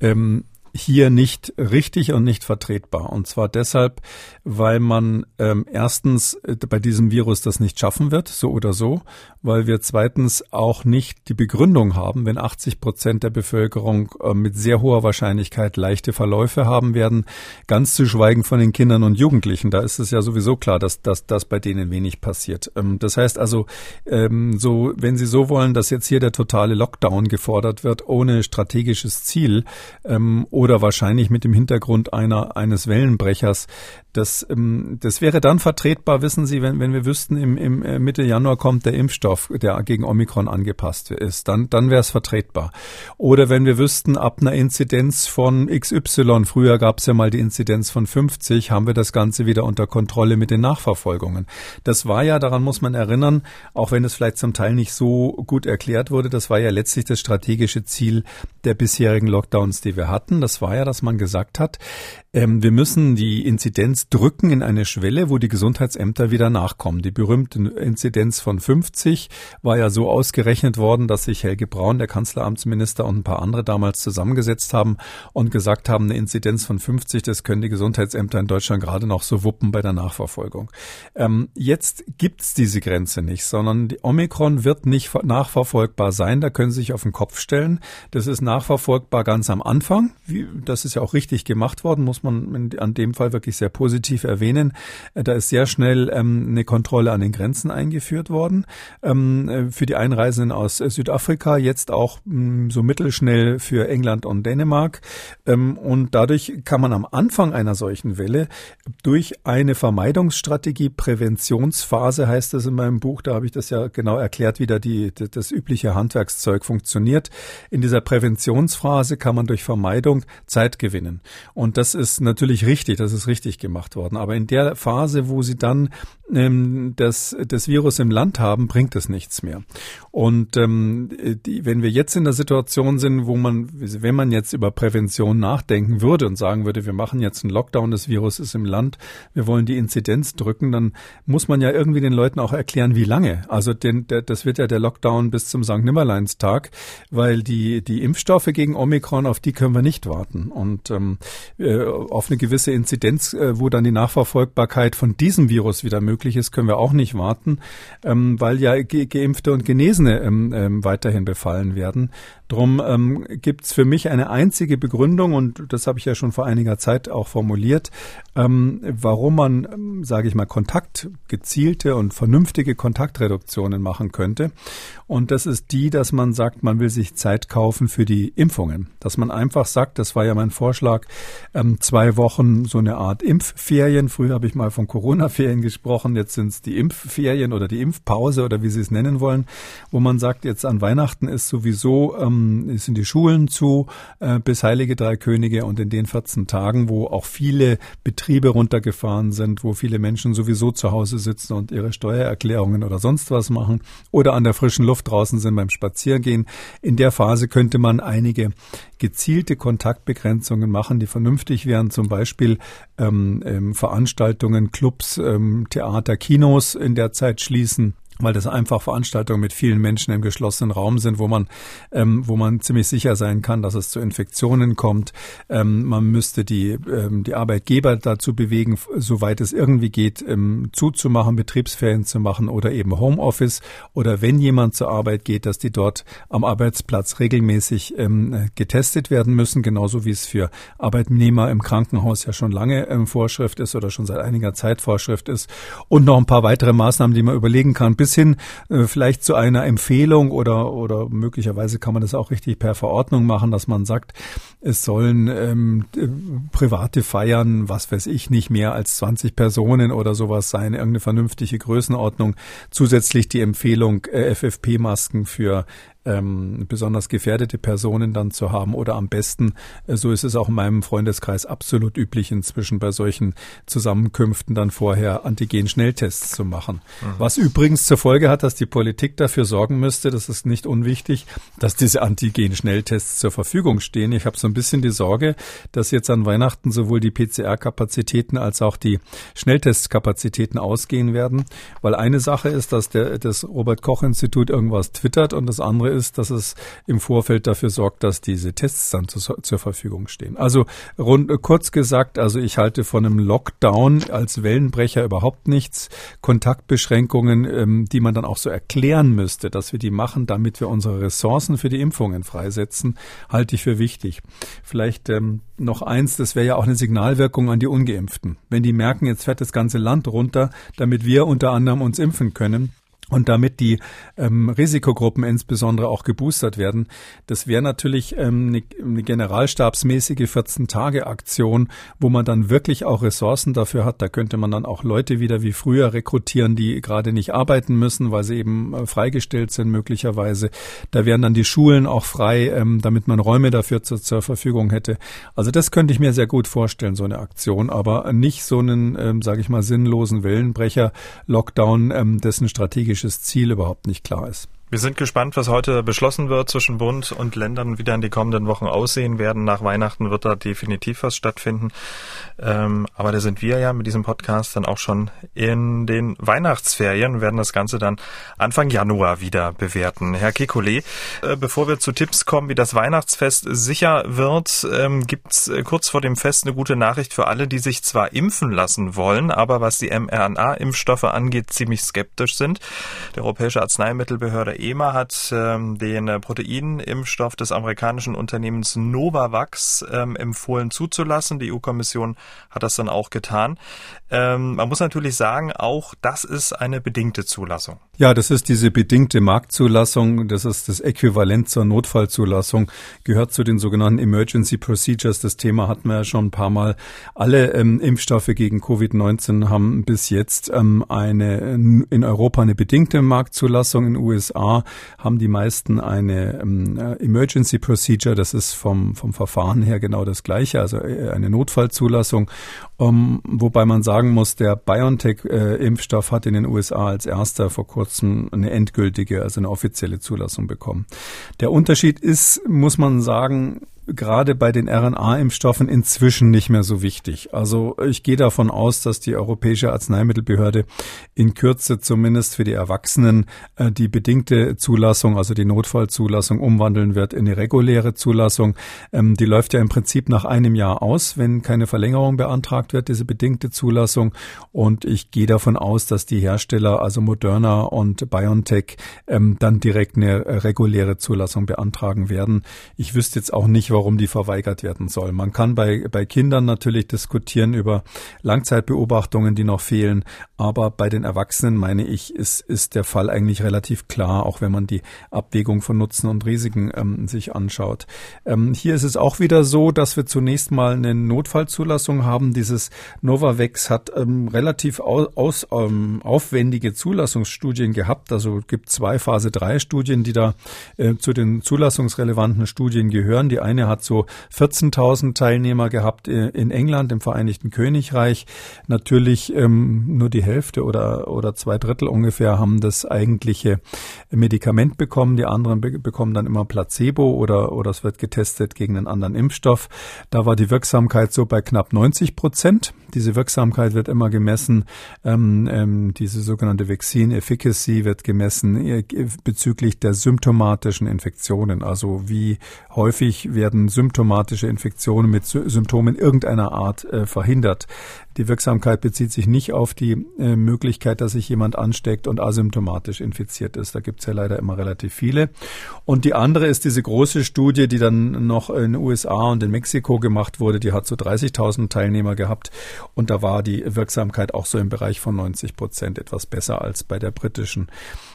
[SPEAKER 3] ähm, hier nicht richtig und nicht vertretbar. Und zwar deshalb, weil man ähm, erstens äh, bei diesem Virus das nicht schaffen wird, so oder so, weil wir zweitens auch nicht die Begründung haben, wenn 80 Prozent der Bevölkerung äh, mit sehr hoher Wahrscheinlichkeit leichte Verläufe haben werden, ganz zu schweigen von den Kindern und Jugendlichen. Da ist es ja sowieso klar, dass, dass, dass bei denen wenig passiert. Ähm, das heißt also, ähm, so, wenn Sie so wollen, dass jetzt hier der totale Lockdown gefordert wird, ohne strategisches Ziel, ähm, oder wahrscheinlich mit dem Hintergrund einer, eines Wellenbrechers. Das, ähm, das wäre dann vertretbar, wissen Sie, wenn, wenn wir wüssten, im, im äh, Mitte Januar kommt der Impfstoff, der gegen Omikron angepasst ist, dann, dann wäre es vertretbar. Oder wenn wir wüssten, ab einer Inzidenz von XY, früher gab es ja mal die Inzidenz von 50, haben wir das Ganze wieder unter Kontrolle mit den Nachverfolgungen. Das war ja, daran muss man erinnern, auch wenn es vielleicht zum Teil nicht so gut erklärt wurde, das war ja letztlich das strategische Ziel der bisherigen Lockdowns, die wir hatten. Das war ja, dass man gesagt hat, ähm, wir müssen die Inzidenz drücken in eine Schwelle, wo die Gesundheitsämter wieder nachkommen. Die berühmte Inzidenz von 50 war ja so ausgerechnet worden, dass sich Helge Braun, der Kanzleramtsminister und ein paar andere damals zusammengesetzt haben und gesagt haben, eine Inzidenz von 50, das können die Gesundheitsämter in Deutschland gerade noch so wuppen bei der Nachverfolgung. Ähm, jetzt gibt's diese Grenze nicht, sondern die Omikron wird nicht nachverfolgbar sein. Da können Sie sich auf den Kopf stellen. Das ist nachverfolgbar ganz am Anfang. Das ist ja auch richtig gemacht worden, muss man an dem Fall wirklich sehr positiv erwähnen. Äh, da ist sehr schnell ähm, eine Kontrolle an den Grenzen eingeführt worden ähm, äh, für die Einreisenden aus äh, Südafrika, jetzt auch mh, mm, so mittelschnell für England und Dänemark. Ähm, und dadurch kann man am Anfang einer solchen Welle durch eine Vermeidungsstrategie, Präventionsphase heißt das in meinem Buch, da habe ich das ja genau erklärt, wie da die, das übliche Handwerkszeug funktioniert. In dieser Präventionsphase kann man durch Vermeidung Zeit gewinnen. Und das ist ist natürlich richtig, das ist richtig gemacht worden. Aber in der Phase, wo sie dann ähm, das, das Virus im Land haben, bringt es nichts mehr. Und ähm, die, wenn wir jetzt in der Situation sind, wo man, wenn man jetzt über Prävention nachdenken würde und sagen würde, wir machen jetzt einen Lockdown, das Virus ist im Land, wir wollen die Inzidenz drücken, dann muss man ja irgendwie den Leuten auch erklären, wie lange. Also den, der, das wird ja der Lockdown bis zum St. Nimmerleinstag, weil die, die Impfstoffe gegen Omikron, auf die können wir nicht warten. Und ähm, äh, auf eine gewisse Inzidenz, äh, wo dann die Nachverfolgbarkeit von diesem Virus wieder möglich ist, können wir auch nicht warten, ähm, weil ja Ge Geimpfte und Genesene ähm, ähm, weiterhin befallen werden. Drum ähm, gibt es für mich eine einzige Begründung, und das habe ich ja schon vor einiger Zeit auch formuliert, ähm, warum man, ähm, sage ich mal, Kontakt, gezielte und vernünftige Kontaktreduktionen machen könnte. Und das ist die, dass man sagt, man will sich Zeit kaufen für die Impfungen. Dass man einfach sagt, das war ja mein Vorschlag, ähm, zwei Wochen so eine Art Impfferien. Früher habe ich mal von Corona-Ferien gesprochen, jetzt sind es die Impfferien oder die Impfpause oder wie Sie es nennen wollen, wo man sagt, jetzt an Weihnachten ist sowieso, ähm, sind die Schulen zu äh, bis Heilige Drei Könige und in den 14 Tagen, wo auch viele Betriebe runtergefahren sind, wo viele Menschen sowieso zu Hause sitzen und ihre Steuererklärungen oder sonst was machen oder an der frischen Luft draußen sind beim Spaziergehen. In der Phase könnte man einige gezielte Kontaktbegrenzungen machen, die vernünftig wären, zum Beispiel ähm, ähm, Veranstaltungen, Clubs, ähm, Theater, Kinos in der Zeit schließen weil das einfach Veranstaltungen mit vielen Menschen im geschlossenen Raum sind, wo man, ähm, wo man ziemlich sicher sein kann, dass es zu Infektionen kommt. Ähm, man müsste die, ähm, die Arbeitgeber dazu bewegen, soweit es irgendwie geht, ähm, zuzumachen, Betriebsferien zu machen oder eben Homeoffice. Oder wenn jemand zur Arbeit geht, dass die dort am Arbeitsplatz regelmäßig ähm, getestet werden müssen, genauso wie es für Arbeitnehmer im Krankenhaus ja schon lange ähm, Vorschrift ist oder schon seit einiger Zeit Vorschrift ist. Und noch ein paar weitere Maßnahmen, die man überlegen kann, bis bis hin äh, vielleicht zu einer Empfehlung oder, oder möglicherweise kann man das auch richtig per Verordnung machen, dass man sagt, es sollen ähm, private Feiern, was weiß ich, nicht mehr als 20 Personen oder sowas sein, irgendeine vernünftige Größenordnung. Zusätzlich die Empfehlung, äh, FFP-Masken für ähm, besonders gefährdete Personen dann zu haben oder am besten, äh, so ist es auch in meinem Freundeskreis absolut üblich inzwischen bei solchen Zusammenkünften dann vorher Antigen-Schnelltests zu machen. Mhm. Was übrigens zur Folge hat, dass die Politik dafür sorgen müsste, das ist nicht unwichtig, dass diese Antigen-Schnelltests zur Verfügung stehen. Ich habe so ein bisschen die Sorge, dass jetzt an Weihnachten sowohl die PCR-Kapazitäten als auch die Schnelltestkapazitäten ausgehen werden, weil eine Sache ist, dass der, das Robert-Koch-Institut irgendwas twittert und das andere ist, dass es im Vorfeld dafür sorgt, dass diese Tests dann zu, zur Verfügung stehen. Also rund, kurz gesagt, also ich halte von einem Lockdown als Wellenbrecher überhaupt nichts. Kontaktbeschränkungen, ähm, die man dann auch so erklären müsste, dass wir die machen, damit wir unsere Ressourcen für die Impfungen freisetzen, halte ich für wichtig. Vielleicht ähm, noch eins, das wäre ja auch eine Signalwirkung an die Ungeimpften. Wenn die merken, jetzt fährt das ganze Land runter, damit wir unter anderem uns impfen können, und damit die ähm, Risikogruppen insbesondere auch geboostert werden, das wäre natürlich ähm, eine, eine generalstabsmäßige 14-Tage-Aktion, wo man dann wirklich auch Ressourcen dafür hat. Da könnte man dann auch Leute wieder wie früher rekrutieren, die gerade nicht arbeiten müssen, weil sie eben äh, freigestellt sind möglicherweise. Da wären dann die Schulen auch frei, ähm, damit man Räume dafür zu, zur Verfügung hätte. Also das könnte ich mir sehr gut vorstellen, so eine Aktion, aber nicht so einen, ähm, sage ich mal, sinnlosen Wellenbrecher-Lockdown, ähm, dessen strategisch politisches Ziel überhaupt nicht klar ist.
[SPEAKER 2] Wir sind gespannt, was heute beschlossen wird zwischen Bund und Ländern, wie dann die kommenden Wochen aussehen werden. Nach Weihnachten wird da definitiv was stattfinden. Ähm, aber da sind wir ja mit diesem Podcast dann auch schon in den Weihnachtsferien werden das Ganze dann Anfang Januar wieder bewerten. Herr Kekulé, äh, bevor wir zu Tipps kommen, wie das Weihnachtsfest sicher wird, ähm, gibt's äh, kurz vor dem Fest eine gute Nachricht für alle, die sich zwar impfen lassen wollen, aber was die mRNA-Impfstoffe angeht, ziemlich skeptisch sind. Die Europäische Arzneimittelbehörde EMA hat ähm, den äh, Proteinimpfstoff des amerikanischen Unternehmens Novavax ähm, empfohlen zuzulassen. Die EU-Kommission hat das dann auch getan. Ähm, man muss natürlich sagen, auch das ist eine bedingte Zulassung.
[SPEAKER 3] Ja, das ist diese bedingte Marktzulassung. Das ist das Äquivalent zur Notfallzulassung. Gehört zu den sogenannten Emergency Procedures. Das Thema hatten wir ja schon ein paar Mal. Alle ähm, Impfstoffe gegen Covid-19 haben bis jetzt ähm, eine in Europa eine bedingte Marktzulassung. In den USA haben die meisten eine ähm, äh, Emergency Procedure. Das ist vom, vom Verfahren her genau das Gleiche, also äh, eine Notfallzulassung. Um, wobei man sagen muss, der BioNTech-Impfstoff äh, hat in den USA als erster vor kurzem eine endgültige, also eine offizielle Zulassung bekommen. Der Unterschied ist, muss man sagen, gerade bei den RNA-Impfstoffen inzwischen nicht mehr so wichtig. Also ich gehe davon aus, dass die Europäische Arzneimittelbehörde in Kürze zumindest für die Erwachsenen äh, die bedingte Zulassung, also die Notfallzulassung umwandeln wird in eine reguläre Zulassung. Ähm, die läuft ja im Prinzip nach einem Jahr aus, wenn keine Verlängerung beantragt wird, diese bedingte Zulassung. Und ich gehe davon aus, dass die Hersteller, also Moderna und BioNTech, ähm, dann direkt eine äh, reguläre Zulassung beantragen werden. Ich wüsste jetzt auch nicht, warum die verweigert werden soll. Man kann bei, bei Kindern natürlich diskutieren über Langzeitbeobachtungen, die noch fehlen, aber bei den Erwachsenen, meine ich, ist, ist der Fall eigentlich relativ klar, auch wenn man die Abwägung von Nutzen und Risiken ähm, sich anschaut. Ähm, hier ist es auch wieder so, dass wir zunächst mal eine Notfallzulassung haben. Dieses Novavax hat ähm, relativ aus, aus, ähm, aufwendige Zulassungsstudien gehabt. Also gibt zwei Phase 3 Studien, die da äh, zu den zulassungsrelevanten Studien gehören. Die eine hat so 14.000 Teilnehmer gehabt äh, in England, im Vereinigten Königreich. Natürlich ähm, nur die Hälfte oder, oder zwei Drittel ungefähr haben das eigentliche Medikament bekommen. Die anderen be bekommen dann immer Placebo oder, oder es wird getestet gegen einen anderen Impfstoff. Da war die Wirksamkeit so bei knapp 90 Prozent. Diese Wirksamkeit wird immer gemessen. Ähm, ähm, diese sogenannte Vaccine Efficacy wird gemessen äh, bezüglich der symptomatischen Infektionen. Also wie häufig werden symptomatische Infektionen mit Symptomen irgendeiner Art äh, verhindert. Die Wirksamkeit bezieht sich nicht auf die äh, Möglichkeit, dass sich jemand ansteckt und asymptomatisch infiziert ist. Da gibt es ja leider immer relativ viele. Und die andere ist diese große Studie, die dann noch in den USA und in Mexiko gemacht wurde. Die hat so 30.000 Teilnehmer gehabt. Und da war die Wirksamkeit auch so im Bereich von 90 Prozent etwas besser als bei der britischen.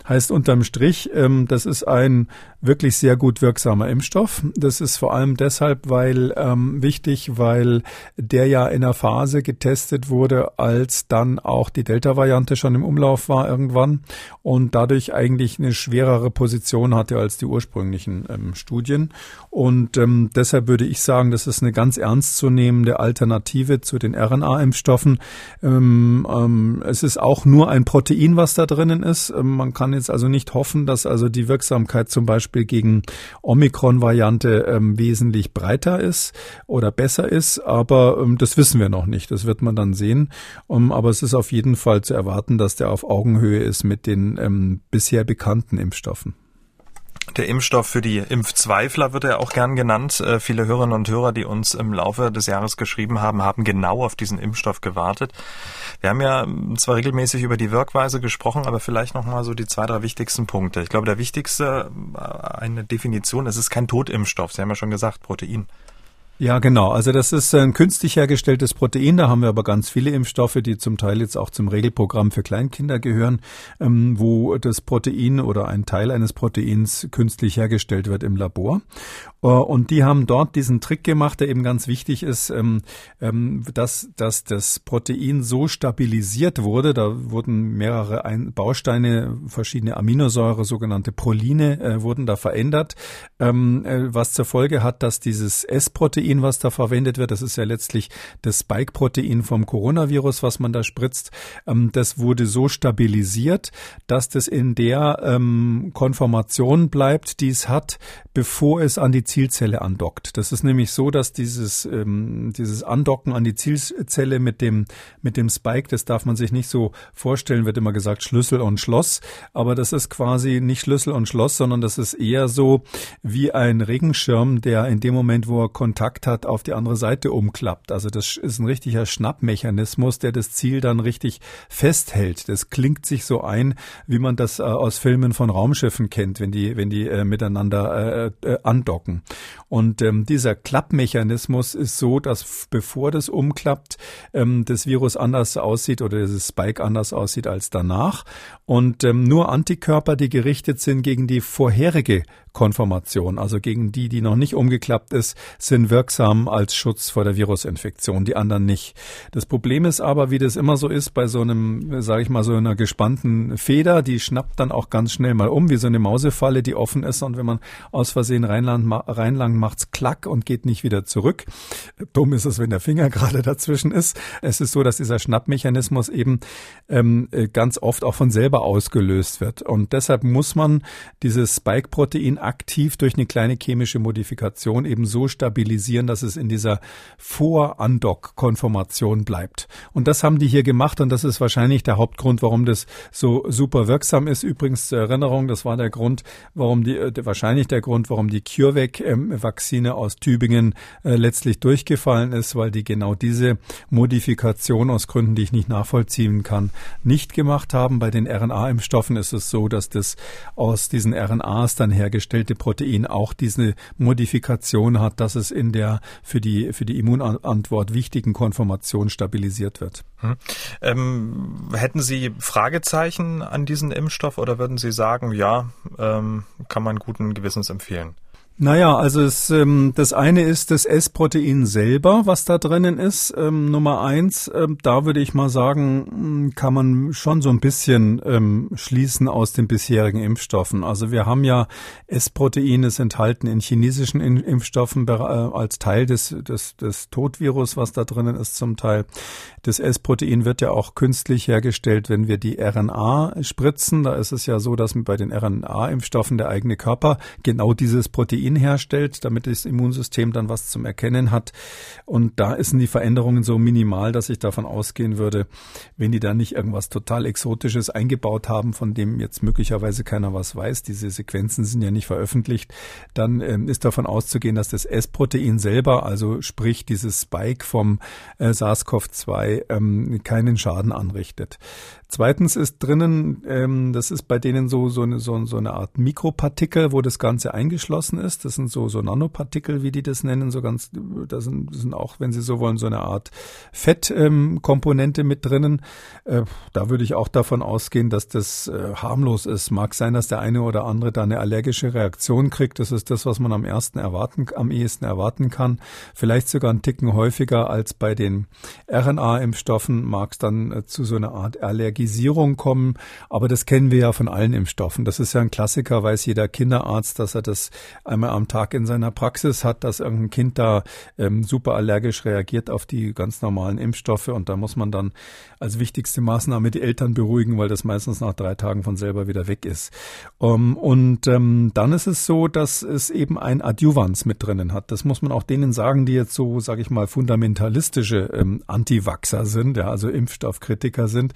[SPEAKER 3] Heißt unterm Strich, ähm, das ist ein wirklich sehr gut wirksamer Impfstoff. Das ist vor allem deshalb, weil ähm, wichtig, weil der ja in einer Phase getestet getestet wurde, als dann auch die Delta-Variante schon im Umlauf war irgendwann und dadurch eigentlich eine schwerere Position hatte als die ursprünglichen ähm, Studien. Und ähm, deshalb würde ich sagen, das ist eine ganz ernstzunehmende Alternative zu den RNA-Impfstoffen. Ähm, ähm, es ist auch nur ein Protein, was da drinnen ist. Ähm, man kann jetzt also nicht hoffen, dass also die Wirksamkeit zum Beispiel gegen Omikron-Variante ähm, wesentlich breiter ist oder besser ist, aber das wissen wir noch nicht. Das wird man dann sehen. Um, aber es ist auf jeden Fall zu erwarten, dass der auf Augenhöhe ist mit den ähm, bisher bekannten Impfstoffen.
[SPEAKER 2] Der Impfstoff für die Impfzweifler wird ja auch gern genannt. Äh, viele Hörerinnen und Hörer, die uns im Laufe des Jahres geschrieben haben, haben genau auf diesen Impfstoff gewartet. Wir haben ja zwar regelmäßig über die Wirkweise gesprochen, aber vielleicht noch mal so die zwei, drei wichtigsten Punkte. Ich glaube, der wichtigste, äh, eine Definition, es ist kein Totimpfstoff. Sie haben ja schon gesagt, Protein.
[SPEAKER 3] Ja, genau. Also das ist ein künstlich hergestelltes Protein. Da haben wir aber ganz viele Impfstoffe, die zum Teil jetzt auch zum Regelprogramm für Kleinkinder gehören, ähm, wo das Protein oder ein Teil eines Proteins künstlich hergestellt wird im Labor. Äh, und die haben dort diesen Trick gemacht, der eben ganz wichtig ist, ähm, ähm, dass, dass das Protein so stabilisiert wurde. Da wurden mehrere Bausteine, verschiedene Aminosäure, sogenannte Proline, äh, wurden da verändert, äh, was zur Folge hat, dass dieses S-Protein Protein, was da verwendet wird. Das ist ja letztlich das Spike-Protein vom Coronavirus, was man da spritzt. Ähm, das wurde so stabilisiert, dass das in der ähm, Konformation bleibt, die es hat, bevor es an die Zielzelle andockt. Das ist nämlich so, dass dieses, ähm, dieses Andocken an die Zielzelle mit dem, mit dem Spike, das darf man sich nicht so vorstellen, wird immer gesagt Schlüssel und Schloss. Aber das ist quasi nicht Schlüssel und Schloss, sondern das ist eher so wie ein Regenschirm, der in dem Moment, wo er Kontakt hat, auf die andere Seite umklappt. Also das ist ein richtiger Schnappmechanismus, der das Ziel dann richtig festhält. Das klingt sich so ein, wie man das äh, aus Filmen von Raumschiffen kennt, wenn die, wenn die äh, miteinander äh, äh, andocken. Und ähm, dieser Klappmechanismus ist so, dass bevor das umklappt, ähm, das Virus anders aussieht oder dieses Spike anders aussieht als danach. Und ähm, nur Antikörper, die gerichtet sind gegen die vorherige Konformation, also gegen die, die noch nicht umgeklappt ist, sind wirksam als Schutz vor der Virusinfektion, die anderen nicht. Das Problem ist aber, wie das immer so ist, bei so einem, sage ich mal, so einer gespannten Feder, die schnappt dann auch ganz schnell mal um, wie so eine Mausefalle, die offen ist und wenn man aus Versehen reinlang, reinlang macht's klack und geht nicht wieder zurück. Dumm ist es, wenn der Finger gerade dazwischen ist. Es ist so, dass dieser Schnappmechanismus eben ähm, ganz oft auch von selber ausgelöst wird und deshalb muss man dieses Spike-Protein aktiv durch eine kleine chemische Modifikation eben so stabilisieren, dass es in dieser Vor-Andock-Konformation bleibt. Und das haben die hier gemacht und das ist wahrscheinlich der Hauptgrund, warum das so super wirksam ist. Übrigens zur Erinnerung, das war der Grund, warum die, äh, wahrscheinlich der Grund, warum die CureVac-Vakzine ähm, aus Tübingen äh, letztlich durchgefallen ist, weil die genau diese Modifikation aus Gründen, die ich nicht nachvollziehen kann, nicht gemacht haben. Bei den RNA-Impfstoffen ist es so, dass das aus diesen RNAs dann hergestellt hergestellte Protein auch diese Modifikation hat, dass es in der für die, für die Immunantwort wichtigen Konformation stabilisiert wird. Hm.
[SPEAKER 2] Ähm, hätten Sie Fragezeichen an diesen Impfstoff oder würden Sie sagen, ja, ähm, kann man guten Gewissens empfehlen?
[SPEAKER 3] Naja, also es, ähm, das eine ist das S-Protein selber, was da drinnen ist. Ähm, Nummer eins, ähm, da würde ich mal sagen, hm, kann man schon so ein bisschen ähm, schließen aus den bisherigen Impfstoffen. Also wir haben ja S-Protein ist enthalten in chinesischen in Impfstoffen äh, als Teil des, des, des Todvirus, was da drinnen ist zum Teil. Das S-Protein wird ja auch künstlich hergestellt, wenn wir die RNA spritzen. Da ist es ja so, dass bei den RNA-Impfstoffen der eigene Körper genau dieses Protein herstellt, damit das Immunsystem dann was zum Erkennen hat. Und da sind die Veränderungen so minimal, dass ich davon ausgehen würde, wenn die da nicht irgendwas total Exotisches eingebaut haben, von dem jetzt möglicherweise keiner was weiß, diese Sequenzen sind ja nicht veröffentlicht, dann ähm, ist davon auszugehen, dass das S-Protein selber, also sprich dieses Spike vom äh, SARS-CoV-2, ähm, keinen Schaden anrichtet. Zweitens ist drinnen, ähm, das ist bei denen so, so, eine, so, so eine Art Mikropartikel, wo das Ganze eingeschlossen ist. Das sind so, so Nanopartikel, wie die das nennen, so ganz, da sind, sind auch, wenn Sie so wollen, so eine Art Fettkomponente ähm, mit drinnen. Äh, da würde ich auch davon ausgehen, dass das äh, harmlos ist. Mag sein, dass der eine oder andere da eine allergische Reaktion kriegt. Das ist das, was man am ersten erwarten, am ehesten erwarten kann. Vielleicht sogar einen Ticken häufiger als bei den RNA-Impfstoffen mag es dann äh, zu so einer Art Allergisierung kommen. Aber das kennen wir ja von allen Impfstoffen. Das ist ja ein Klassiker, weiß jeder Kinderarzt, dass er das einmal am Tag in seiner Praxis hat, dass irgendein Kind da ähm, super allergisch reagiert auf die ganz normalen Impfstoffe. Und da muss man dann als wichtigste Maßnahme die Eltern beruhigen, weil das meistens nach drei Tagen von selber wieder weg ist. Um, ähm, und ähm, dann ist es so, dass es eben ein Adjuvans mit drinnen hat. Das muss man auch denen sagen, die jetzt so, sage ich mal, fundamentalistische ähm, Antivaxer sind, ja, also Impfstoffkritiker sind.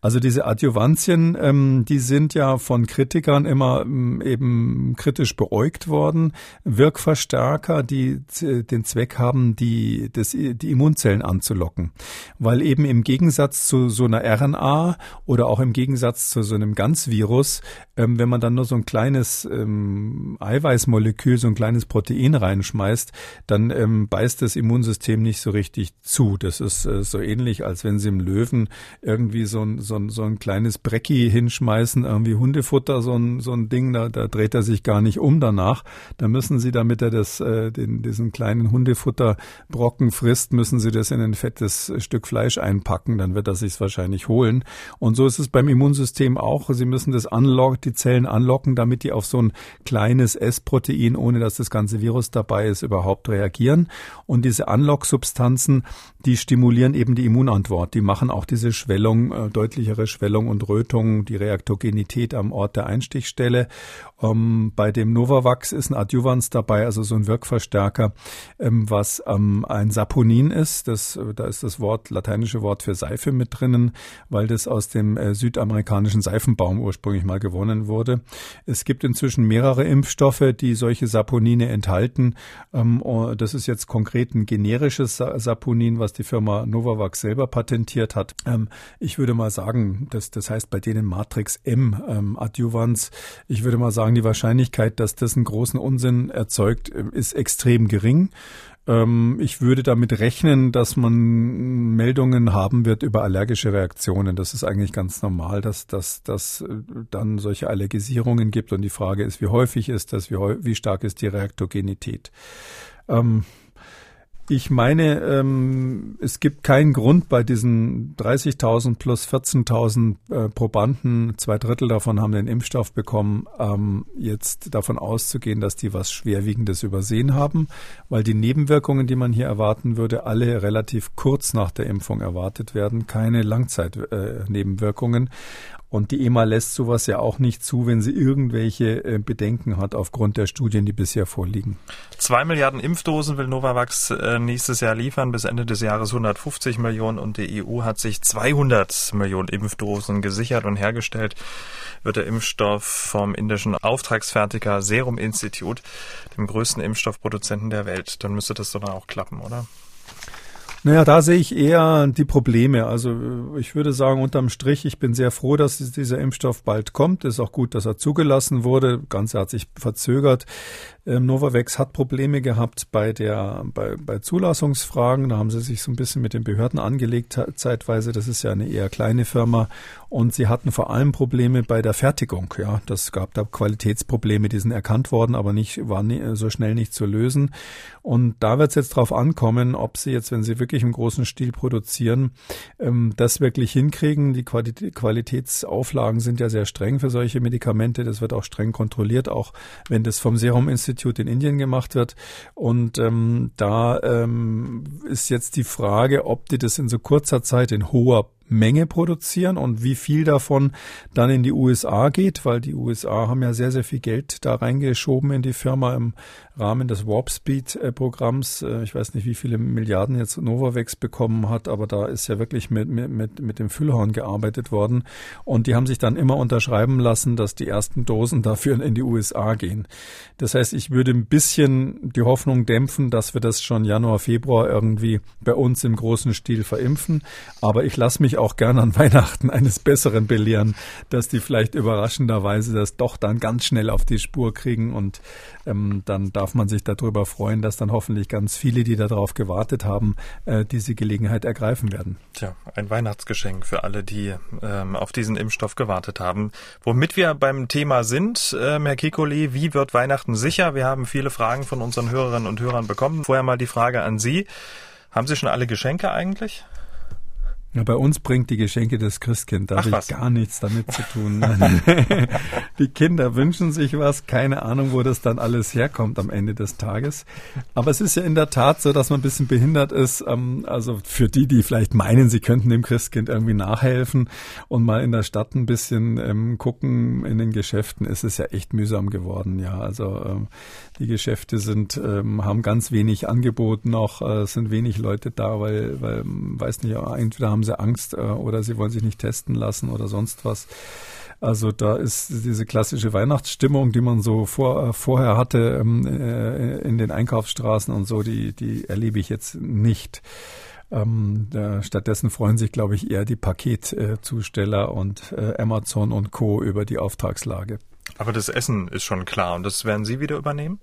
[SPEAKER 3] Also diese Adjuvantien, ähm, die sind ja von Kritikern immer ähm, eben kritisch beäugt worden. Wirkverstärker, die den Zweck haben, die, das, die Immunzellen anzulocken. Weil eben im Gegensatz zu so einer RNA oder auch im Gegensatz zu so einem Ganzvirus, ähm, wenn man dann nur so ein kleines ähm, Eiweißmolekül, so ein kleines Protein reinschmeißt, dann ähm, beißt das Immunsystem nicht so richtig zu. Das ist äh, so ähnlich, als wenn Sie im Löwen irgendwie so ein, so ein, so ein kleines Brecki hinschmeißen, irgendwie Hundefutter, so ein, so ein Ding, da, da dreht er sich gar nicht um danach. Da müssen Sie, damit er das, äh, den, diesen kleinen Hundefutterbrocken frisst, müssen Sie das in ein fettes Stück Fleisch einpacken, dann wird er sich wahrscheinlich holen. Und so ist es beim Immunsystem auch. Sie müssen das anlocken, die Zellen anlocken, damit die auf so ein kleines S-Protein, ohne dass das ganze Virus dabei ist, überhaupt reagieren. Und diese Anlocksubstanzen, die stimulieren eben die Immunantwort. Die machen auch diese Schwellung, äh, deutlichere Schwellung und Rötung, die Reaktogenität am Ort der Einstichstelle. Ähm, bei dem Novavax ist ein Adjuvans dabei, also so ein Wirkverstärker, ähm, was ähm, ein Saponin ist. Das, da ist das Wort, lateinische Wort für Seife mit drinnen, weil das aus dem äh, südamerikanischen Seifenbaum ursprünglich mal gewonnen wurde. Es gibt inzwischen mehrere Impfstoffe, die solche Saponine enthalten. Ähm, das ist jetzt konkret ein generisches Saponin, was die Firma Novavax selber patentiert hat. Ähm, ich würde mal sagen, das, das heißt bei denen Matrix M ähm, Adjuvans. Ich würde mal sagen, sagen, die Wahrscheinlichkeit, dass das einen großen Unsinn erzeugt, ist extrem gering. Ähm, ich würde damit rechnen, dass man Meldungen haben wird über allergische Reaktionen. Das ist eigentlich ganz normal, dass dass, dass äh, dann solche Allergisierungen gibt. Und die Frage ist, wie häufig ist das, wie, wie stark ist die Reaktogenität? Ähm, ich meine, ähm, es gibt keinen Grund bei diesen 30.000 plus 14.000 äh, Probanden, zwei Drittel davon haben den Impfstoff bekommen, ähm, jetzt davon auszugehen, dass die was Schwerwiegendes übersehen haben, weil die Nebenwirkungen, die man hier erwarten würde, alle relativ kurz nach der Impfung erwartet werden, keine Langzeitnebenwirkungen. Äh, und die EMA lässt sowas ja auch nicht zu, wenn sie irgendwelche äh, Bedenken hat aufgrund der Studien, die bisher vorliegen.
[SPEAKER 2] Zwei Milliarden Impfdosen will Novavax äh, nächstes Jahr liefern, bis Ende des Jahres 150 Millionen und die EU hat sich 200 Millionen Impfdosen gesichert und hergestellt wird der Impfstoff vom indischen Auftragsfertiger Serum Institute, dem größten Impfstoffproduzenten der Welt. Dann müsste das doch auch klappen, oder?
[SPEAKER 3] Naja, da sehe ich eher die Probleme. Also ich würde sagen, unterm Strich, ich bin sehr froh, dass dieser Impfstoff bald kommt. Ist auch gut, dass er zugelassen wurde. Ganze hat sich verzögert. Ähm, Novavax hat Probleme gehabt bei der bei, bei Zulassungsfragen. Da haben sie sich so ein bisschen mit den Behörden angelegt zeitweise. Das ist ja eine eher kleine Firma und sie hatten vor allem Probleme bei der Fertigung. Ja, das gab da Qualitätsprobleme, die sind erkannt worden, aber nicht waren nie, so schnell nicht zu lösen. Und da wird es jetzt darauf ankommen, ob sie jetzt, wenn sie wirklich im großen Stil produzieren, ähm, das wirklich hinkriegen. Die Qualitätsauflagen sind ja sehr streng für solche Medikamente. Das wird auch streng kontrolliert, auch wenn das vom Serum Institut Institute in Indien gemacht wird. Und ähm, da ähm, ist jetzt die Frage, ob die das in so kurzer Zeit in hoher Menge produzieren und wie viel davon dann in die USA geht, weil die USA haben ja sehr, sehr viel Geld da reingeschoben in die Firma im Rahmen des Warp Speed Programms. Äh, ich weiß nicht, wie viele Milliarden jetzt Novavax bekommen hat, aber da ist ja wirklich mit, mit, mit dem Füllhorn gearbeitet worden. Und die haben sich dann immer unterschreiben lassen, dass die ersten Dosen dafür in die USA gehen. Das heißt, ich würde ein bisschen die Hoffnung dämpfen, dass wir das schon Januar, Februar irgendwie bei uns im großen Stil verimpfen. Aber ich lasse mich auch gern an Weihnachten eines Besseren belehren, dass die vielleicht überraschenderweise das doch dann ganz schnell auf die Spur kriegen und ähm, dann darf man sich darüber freuen, dass dann hoffentlich ganz viele, die darauf gewartet haben, äh, diese Gelegenheit ergreifen werden.
[SPEAKER 2] Tja, ein Weihnachtsgeschenk für alle, die ähm, auf diesen Impfstoff gewartet haben. Womit wir beim Thema sind, ähm, Herr Kikoli, wie wird Weihnachten sicher? Wir haben viele Fragen von unseren Hörerinnen und Hörern bekommen. Vorher mal die Frage an Sie. Haben Sie schon alle Geschenke eigentlich?
[SPEAKER 3] Ja, bei uns bringt die Geschenke das Christkind. Da habe ich gar nichts damit zu tun. die Kinder wünschen sich was, keine Ahnung, wo das dann alles herkommt am Ende des Tages. Aber es ist ja in der Tat so, dass man ein bisschen behindert ist. Ähm, also für die, die vielleicht meinen, sie könnten dem Christkind irgendwie nachhelfen und mal in der Stadt ein bisschen ähm, gucken in den Geschäften, ist es ja echt mühsam geworden. Ja, also ähm, die Geschäfte sind, ähm, haben ganz wenig Angebot noch, äh, sind wenig Leute da, weil, weil, weiß nicht, entweder haben sie Angst äh, oder sie wollen sich nicht testen lassen oder sonst was. Also da ist diese klassische Weihnachtsstimmung, die man so vor, äh, vorher hatte ähm, äh, in den Einkaufsstraßen und so, die, die erlebe ich jetzt nicht. Ähm, da, stattdessen freuen sich, glaube ich, eher die Paketzusteller und äh, Amazon und Co. über die Auftragslage.
[SPEAKER 2] Aber das Essen ist schon klar und das werden Sie wieder übernehmen?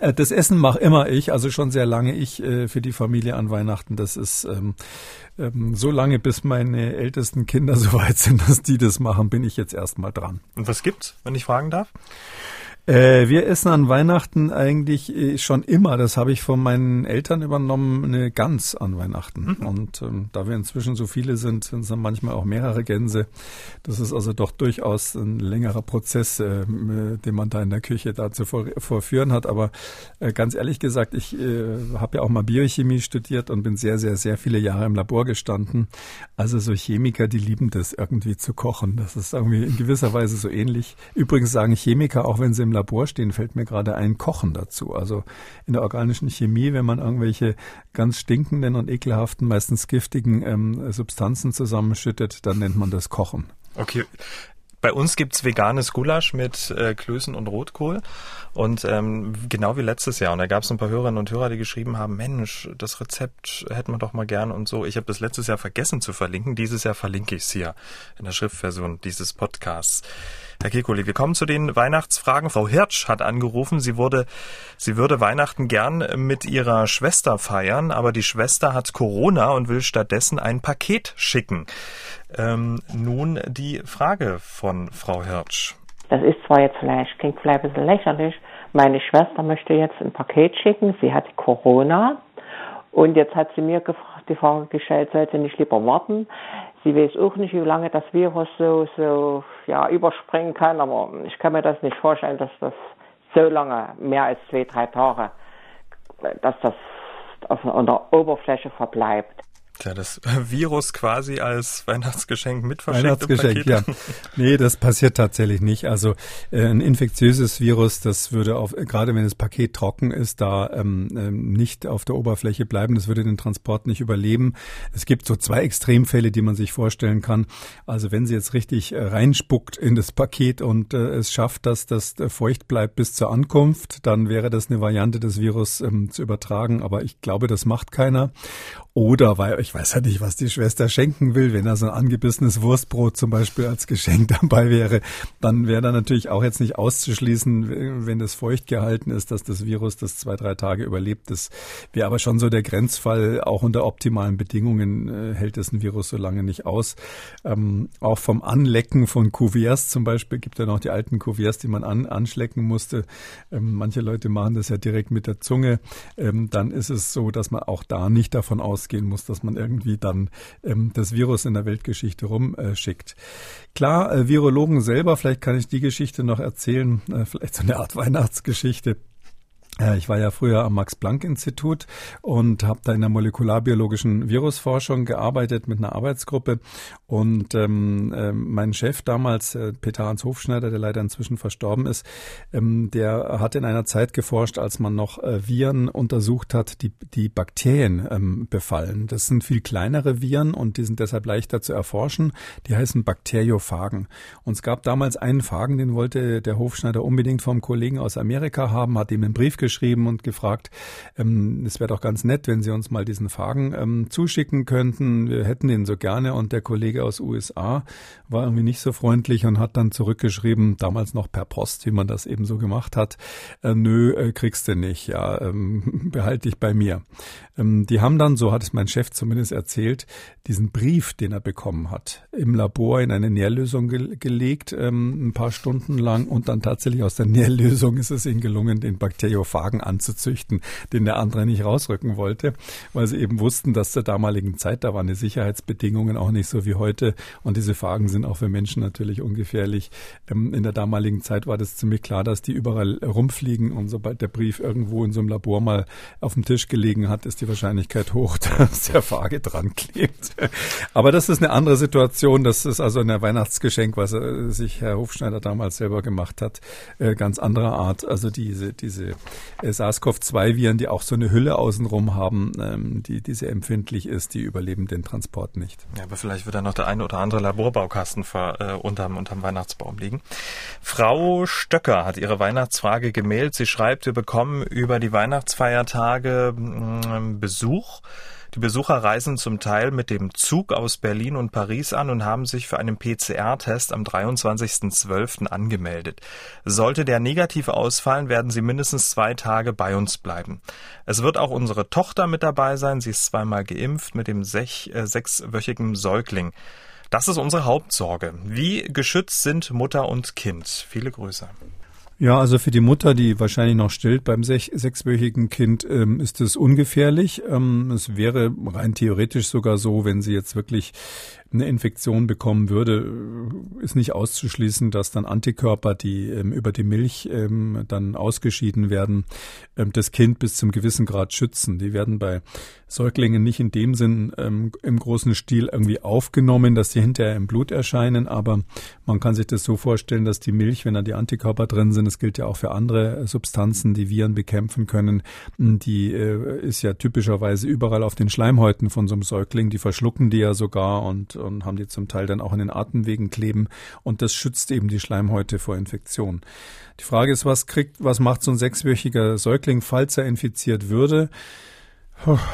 [SPEAKER 3] Äh, das Essen mache immer ich, also schon sehr lange ich äh, für die Familie an Weihnachten. Das ist ähm, ähm, so lange, bis meine ältesten Kinder so weit sind, dass die das machen, bin ich jetzt erstmal dran.
[SPEAKER 2] Und was gibt's, wenn ich fragen darf?
[SPEAKER 3] Äh, wir essen an Weihnachten eigentlich äh, schon immer, das habe ich von meinen Eltern übernommen, eine Gans an Weihnachten. Mhm. Und ähm, da wir inzwischen so viele sind, sind es dann manchmal auch mehrere Gänse. Das ist also doch durchaus ein längerer Prozess, äh, den man da in der Küche da zu vor, vorführen hat. Aber äh, ganz ehrlich gesagt, ich äh, habe ja auch mal Biochemie studiert und bin sehr, sehr, sehr viele Jahre im Labor gestanden. Also so Chemiker, die lieben das irgendwie zu kochen. Das ist irgendwie in gewisser Weise so ähnlich. Übrigens sagen Chemiker, auch wenn sie im Labor stehen, fällt mir gerade ein Kochen dazu. Also in der organischen Chemie, wenn man irgendwelche ganz stinkenden und ekelhaften, meistens giftigen ähm, Substanzen zusammenschüttet, dann nennt man das Kochen.
[SPEAKER 2] Okay, bei uns gibt's veganes Gulasch mit äh, Klößen und Rotkohl. Und ähm, genau wie letztes Jahr. Und da gab's ein paar Hörerinnen und Hörer, die geschrieben haben, Mensch, das Rezept hätten wir doch mal gern und so. Ich habe das letztes Jahr vergessen zu verlinken. Dieses Jahr verlinke ich es hier in der Schriftversion dieses Podcasts. Herr Kekuli, wir kommen zu den Weihnachtsfragen. Frau Hirsch hat angerufen, sie wurde, sie würde Weihnachten gern mit ihrer Schwester feiern, aber die Schwester hat Corona und will stattdessen ein Paket schicken. Ähm, nun die Frage von Frau Hirsch.
[SPEAKER 5] Das ist zwar jetzt vielleicht, klingt vielleicht ein bisschen lächerlich. Meine Schwester möchte jetzt ein Paket schicken. Sie hat Corona. Und jetzt hat sie mir gefragt, die Frage gestellt, soll sie nicht lieber warten? Sie weiß auch nicht, wie lange das Virus so, so, ja, überspringen kann. Aber ich kann mir das nicht vorstellen, dass das so lange, mehr als zwei, drei Tage, dass das auf der Oberfläche verbleibt.
[SPEAKER 2] Tja, das Virus quasi als Weihnachtsgeschenk mit
[SPEAKER 3] Weihnachtsgeschenk, ja. Nee, das passiert tatsächlich nicht. Also äh, ein infektiöses Virus, das würde auf, gerade wenn das Paket trocken ist, da ähm, ähm, nicht auf der Oberfläche bleiben. Das würde den Transport nicht überleben. Es gibt so zwei Extremfälle, die man sich vorstellen kann. Also wenn sie jetzt richtig äh, reinspuckt in das Paket und äh, es schafft, dass das äh, feucht bleibt bis zur Ankunft, dann wäre das eine Variante des Virus ähm, zu übertragen. Aber ich glaube, das macht keiner. Oder weil ich weiß ja nicht, was die Schwester schenken will. Wenn da so ein angebissenes Wurstbrot zum Beispiel als Geschenk dabei wäre, dann wäre da natürlich auch jetzt nicht auszuschließen, wenn das feucht gehalten ist, dass das Virus das zwei, drei Tage überlebt. Das wäre aber schon so der Grenzfall. Auch unter optimalen Bedingungen äh, hält das ein Virus so lange nicht aus. Ähm, auch vom Anlecken von Kuverts zum Beispiel gibt ja noch die alten Kuverts, die man an, anschlecken musste. Ähm, manche Leute machen das ja direkt mit der Zunge. Ähm, dann ist es so, dass man auch da nicht davon aus ausgehen muss, dass man irgendwie dann ähm, das Virus in der Weltgeschichte rumschickt. Äh, Klar, äh, Virologen selber, vielleicht kann ich die Geschichte noch erzählen, äh, vielleicht so eine Art Weihnachtsgeschichte. Ich war ja früher am Max-Planck-Institut und habe da in der molekularbiologischen Virusforschung gearbeitet mit einer Arbeitsgruppe. Und ähm, äh, mein Chef damals, äh, Peter Hans Hofschneider, der leider inzwischen verstorben ist, ähm, der hat in einer Zeit geforscht, als man noch äh, Viren untersucht hat, die die Bakterien ähm, befallen. Das sind viel kleinere Viren und die sind deshalb leichter zu erforschen. Die heißen Bakteriophagen. Und es gab damals einen Phagen, den wollte der Hofschneider unbedingt vom Kollegen aus Amerika haben, hat ihm einen Brief zurückgeschrieben und gefragt, ähm, es wäre doch ganz nett, wenn Sie uns mal diesen Fragen ähm, zuschicken könnten. Wir hätten den so gerne. Und der Kollege aus USA war irgendwie nicht so freundlich und hat dann zurückgeschrieben, damals noch per Post, wie man das eben so gemacht hat. Äh, nö, äh, kriegst du nicht. Ja, ähm, behalte dich bei mir. Ähm, die haben dann, so hat es mein Chef zumindest erzählt, diesen Brief, den er bekommen hat, im Labor in eine Nährlösung ge gelegt, ähm, ein paar Stunden lang und dann tatsächlich aus der Nährlösung ist es ihnen gelungen, den Bakteriophagen anzuzüchten, den der andere nicht rausrücken wollte, weil sie eben wussten, dass zur damaligen Zeit, da waren die Sicherheitsbedingungen auch nicht so wie heute und diese Phagen sind auch für Menschen natürlich ungefährlich. Ähm, in der damaligen Zeit war das ziemlich klar, dass die überall rumfliegen und sobald der Brief irgendwo in so einem Labor mal auf dem Tisch gelegen hat, ist die Wahrscheinlichkeit hoch, dass der Phage dran klebt. Aber das ist eine andere Situation. Das ist also ein Weihnachtsgeschenk, was äh, sich Herr Hofschneider damals selber gemacht hat, äh, ganz anderer Art. Also diese, diese SARS-CoV-2-Viren, die auch so eine Hülle außenrum haben, ähm, die, die sehr empfindlich ist, die überleben den Transport nicht.
[SPEAKER 2] Ja, aber vielleicht wird da noch der eine oder andere Laborbaukasten ver, äh, unterm, unterm Weihnachtsbaum liegen. Frau Stöcker hat ihre Weihnachtsfrage gemailt. Sie schreibt, wir bekommen über die Weihnachtsfeiertage äh, Besuch. Die Besucher reisen zum Teil mit dem Zug aus Berlin und Paris an und haben sich für einen PCR-Test am 23.12. angemeldet. Sollte der negativ ausfallen, werden sie mindestens zwei Tage bei uns bleiben. Es wird auch unsere Tochter mit dabei sein. Sie ist zweimal geimpft mit dem sech, äh, sechswöchigen Säugling. Das ist unsere Hauptsorge. Wie geschützt sind Mutter und Kind? Viele Grüße.
[SPEAKER 3] Ja, also für die Mutter, die wahrscheinlich noch stillt beim sech sechswöchigen Kind, ähm, ist es ungefährlich. Ähm, es wäre rein theoretisch sogar so, wenn sie jetzt wirklich eine Infektion bekommen würde, ist nicht auszuschließen, dass dann Antikörper, die ähm, über die Milch ähm, dann ausgeschieden werden, ähm, das Kind bis zum gewissen Grad schützen. Die werden bei Säuglingen nicht in dem Sinn ähm, im großen Stil irgendwie aufgenommen, dass sie hinterher im Blut erscheinen, aber man kann sich das so vorstellen, dass die Milch, wenn da die Antikörper drin sind, das gilt ja auch für andere Substanzen, die Viren bekämpfen können, die äh, ist ja typischerweise überall auf den Schleimhäuten von so einem Säugling, die verschlucken die ja sogar und und haben die zum Teil dann auch in den Atemwegen kleben und das schützt eben die Schleimhäute vor Infektion. Die Frage ist, was kriegt, was macht so ein sechswöchiger Säugling, falls er infiziert würde?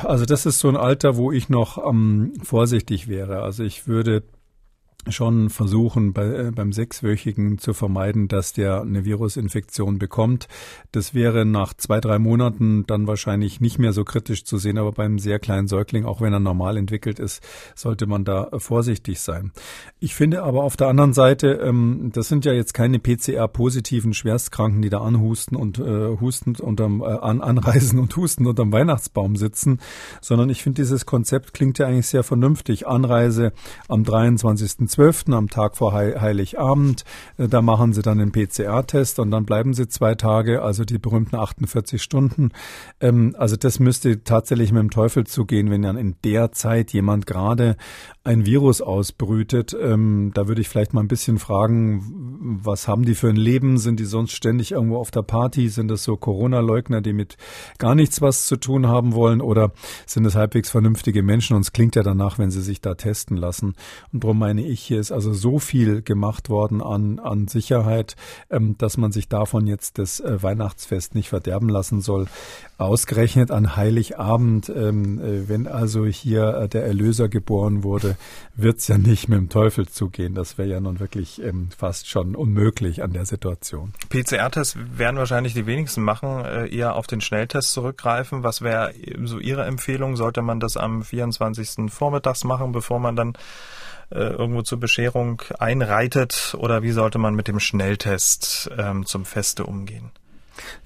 [SPEAKER 3] Also das ist so ein Alter, wo ich noch ähm, vorsichtig wäre. Also ich würde schon versuchen, bei, äh, beim Sechswöchigen zu vermeiden, dass der eine Virusinfektion bekommt. Das wäre nach zwei, drei Monaten dann wahrscheinlich nicht mehr so kritisch zu sehen, aber beim sehr kleinen Säugling, auch wenn er normal entwickelt ist, sollte man da vorsichtig sein. Ich finde aber auf der anderen Seite, ähm, das sind ja jetzt keine PCR-positiven Schwerstkranken, die da anhusten und äh, hustend unterm, äh, an, anreisen und husten unterm Weihnachtsbaum sitzen, sondern ich finde, dieses Konzept klingt ja eigentlich sehr vernünftig. Anreise am 23. 12. am Tag vor Heiligabend. Äh, da machen sie dann den PCR-Test und dann bleiben sie zwei Tage, also die berühmten 48 Stunden. Ähm, also das müsste tatsächlich mit dem Teufel zugehen, wenn dann in der Zeit jemand gerade ein Virus ausbrütet. Ähm, da würde ich vielleicht mal ein bisschen fragen, was haben die für ein Leben? Sind die sonst ständig irgendwo auf der Party? Sind das so Corona-Leugner, die mit gar nichts was zu tun haben wollen? Oder sind es halbwegs vernünftige Menschen? Und es klingt ja danach, wenn sie sich da testen lassen. Und darum meine ich, hier ist also so viel gemacht worden an, an Sicherheit, ähm, dass man sich davon jetzt das äh, Weihnachtsfest nicht verderben lassen soll. Ausgerechnet an Heiligabend, ähm, äh, wenn also hier äh, der Erlöser geboren wurde, wird's ja nicht mit dem Teufel zugehen. Das wäre ja nun wirklich ähm, fast schon unmöglich an der Situation.
[SPEAKER 2] PCR-Tests werden wahrscheinlich die wenigsten machen, äh, eher auf den Schnelltest zurückgreifen. Was wäre so Ihre Empfehlung? Sollte man das am 24. Vormittags machen, bevor man dann äh, irgendwo zur Bescherung einreitet? Oder wie sollte man mit dem Schnelltest ähm, zum Feste umgehen?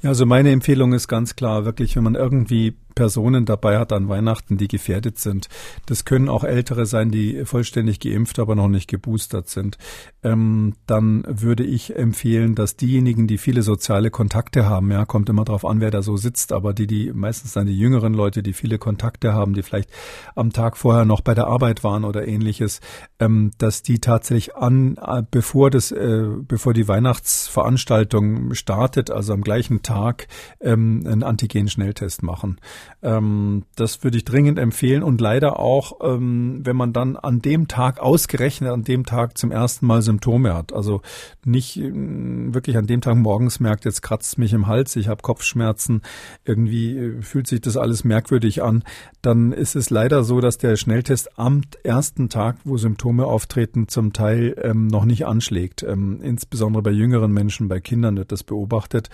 [SPEAKER 3] Ja, also meine Empfehlung ist ganz klar, wirklich, wenn man irgendwie Personen dabei hat an Weihnachten, die gefährdet sind. Das können auch Ältere sein, die vollständig geimpft, aber noch nicht geboostert sind. Ähm, dann würde ich empfehlen, dass diejenigen, die viele soziale Kontakte haben, ja, kommt immer darauf an, wer da so sitzt, aber die, die meistens dann die jüngeren Leute, die viele Kontakte haben, die vielleicht am Tag vorher noch bei der Arbeit waren oder ähnliches, ähm, dass die tatsächlich an, äh, bevor das, äh, bevor die Weihnachtsveranstaltung startet, also am gleichen Tag, ähm, einen Antigen-Schnelltest machen. Ähm, das würde ich dringend empfehlen und leider auch, ähm, wenn man dann an dem Tag ausgerechnet an dem Tag zum ersten Mal Symptome hat. Also nicht äh, wirklich an dem Tag morgens merkt, jetzt kratzt mich im Hals, ich habe Kopfschmerzen, irgendwie äh, fühlt sich das alles merkwürdig an. Dann ist es leider so, dass der Schnelltest am ersten Tag, wo Symptome auftreten, zum Teil ähm, noch nicht anschlägt. Ähm, insbesondere bei jüngeren Menschen, bei Kindern wird das beobachtet.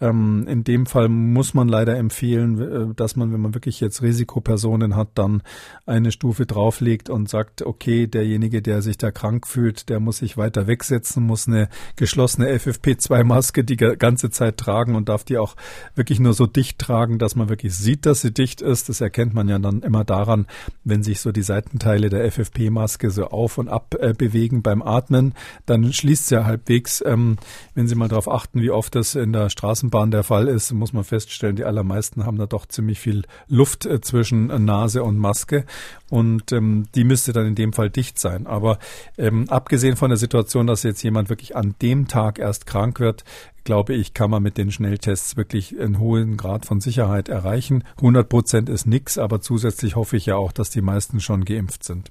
[SPEAKER 3] Ähm, in dem Fall muss man leider empfehlen, äh, dass man, wenn man wirklich jetzt Risikopersonen hat, dann eine Stufe drauflegt und sagt, okay, derjenige, der sich da krank fühlt, der muss sich weiter wegsetzen, muss eine geschlossene FFP2-Maske die ganze Zeit tragen und darf die auch wirklich nur so dicht tragen, dass man wirklich sieht, dass sie dicht ist. Das erkennt man ja dann immer daran, wenn sich so die Seitenteile der FFP-Maske so auf und ab äh, bewegen beim Atmen. Dann schließt sie ja halbwegs. Ähm, wenn Sie mal darauf achten, wie oft das in der Straßenbahn der Fall ist, muss man feststellen, die allermeisten haben da doch ziemlich viel Luft äh, zwischen Nase und Maske und ähm, die müsste dann in dem Fall dicht sein. Aber ähm, abgesehen von der Situation, dass jetzt jemand wirklich an dem Tag erst krank wird, glaube ich, kann man mit den Schnelltests wirklich einen hohen Grad von Sicherheit erreichen. 100 Prozent ist nichts, aber zusätzlich hoffe ich ja auch, dass die meisten schon geimpft sind.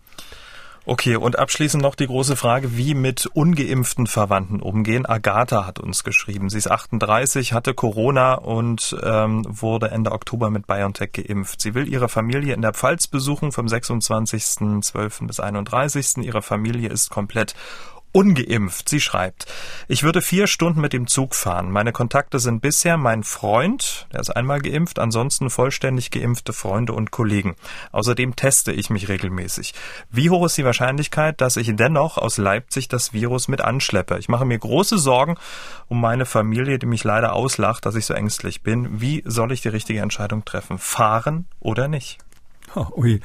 [SPEAKER 2] Okay, und abschließend noch die große Frage, wie mit ungeimpften Verwandten umgehen. Agatha hat uns geschrieben. Sie ist 38, hatte Corona und ähm, wurde Ende Oktober mit BioNTech geimpft. Sie will ihre Familie in der Pfalz besuchen vom 26.12. bis 31. Ihre Familie ist komplett ungeimpft. Sie schreibt, ich würde vier Stunden mit dem Zug fahren. Meine Kontakte sind bisher mein Freund, der ist einmal geimpft, ansonsten vollständig geimpfte Freunde und Kollegen. Außerdem teste ich mich regelmäßig. Wie hoch ist die Wahrscheinlichkeit, dass ich dennoch aus Leipzig das Virus mit anschleppe? Ich mache mir große Sorgen um meine Familie, die mich leider auslacht, dass ich so ängstlich bin. Wie soll ich die richtige Entscheidung treffen? Fahren oder nicht?
[SPEAKER 3] Ui,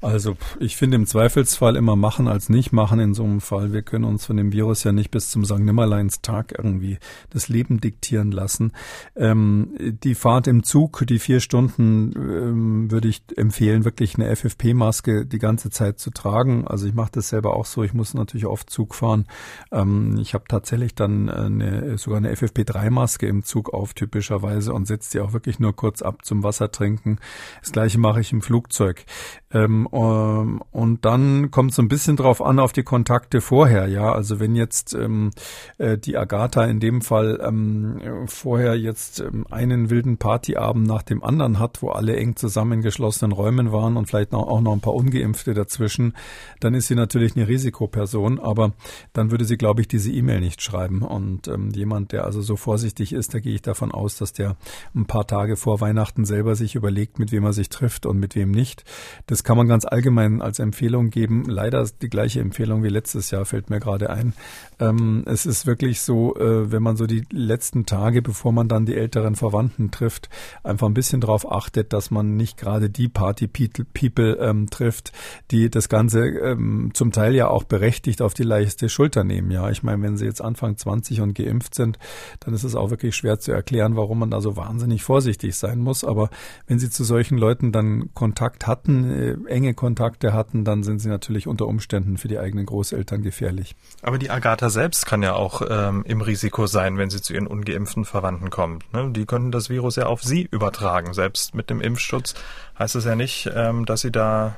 [SPEAKER 3] also ich finde im Zweifelsfall immer machen als nicht machen in so einem Fall. Wir können uns von dem Virus ja nicht bis zum St. Nimmerleins Tag irgendwie das Leben diktieren lassen. Ähm, die Fahrt im Zug, die vier Stunden, ähm, würde ich empfehlen, wirklich eine FFP-Maske die ganze Zeit zu tragen. Also ich mache das selber auch so. Ich muss natürlich oft Zug fahren. Ähm, ich habe tatsächlich dann eine, sogar eine FFP3-Maske im Zug auf, typischerweise, und setze die auch wirklich nur kurz ab zum Wasser trinken. Das gleiche mache ich im Flugzeug. Flugzeug. Ähm, ähm, und dann kommt es so ein bisschen drauf an, auf die Kontakte vorher, ja. Also wenn jetzt ähm, äh, die Agatha in dem Fall ähm, vorher jetzt ähm, einen wilden Partyabend nach dem anderen hat, wo alle eng zusammengeschlossenen Räumen waren und vielleicht auch noch ein paar Ungeimpfte dazwischen, dann ist sie natürlich eine Risikoperson, aber dann würde sie, glaube ich, diese E-Mail nicht schreiben. Und ähm, jemand, der also so vorsichtig ist, da gehe ich davon aus, dass der ein paar Tage vor Weihnachten selber sich überlegt, mit wem er sich trifft und mit wem nicht nicht. Das kann man ganz allgemein als Empfehlung geben. Leider die gleiche Empfehlung wie letztes Jahr fällt mir gerade ein. Ähm, es ist wirklich so, äh, wenn man so die letzten Tage, bevor man dann die älteren Verwandten trifft, einfach ein bisschen darauf achtet, dass man nicht gerade die Party-People ähm, trifft, die das Ganze ähm, zum Teil ja auch berechtigt auf die leichte Schulter nehmen. Ja, ich meine, wenn sie jetzt Anfang 20 und geimpft sind, dann ist es auch wirklich schwer zu erklären, warum man da so wahnsinnig vorsichtig sein muss. Aber wenn sie zu solchen Leuten dann Kontakt hatten, äh, enge Kontakte hatten, dann sind sie natürlich unter Umständen für die eigenen Großeltern gefährlich.
[SPEAKER 2] Aber die Agatha selbst kann ja auch ähm, im Risiko sein, wenn sie zu ihren ungeimpften Verwandten kommt. Ne? Die können das Virus ja auf sie übertragen. Selbst mit dem Impfschutz heißt es ja nicht, ähm, dass sie da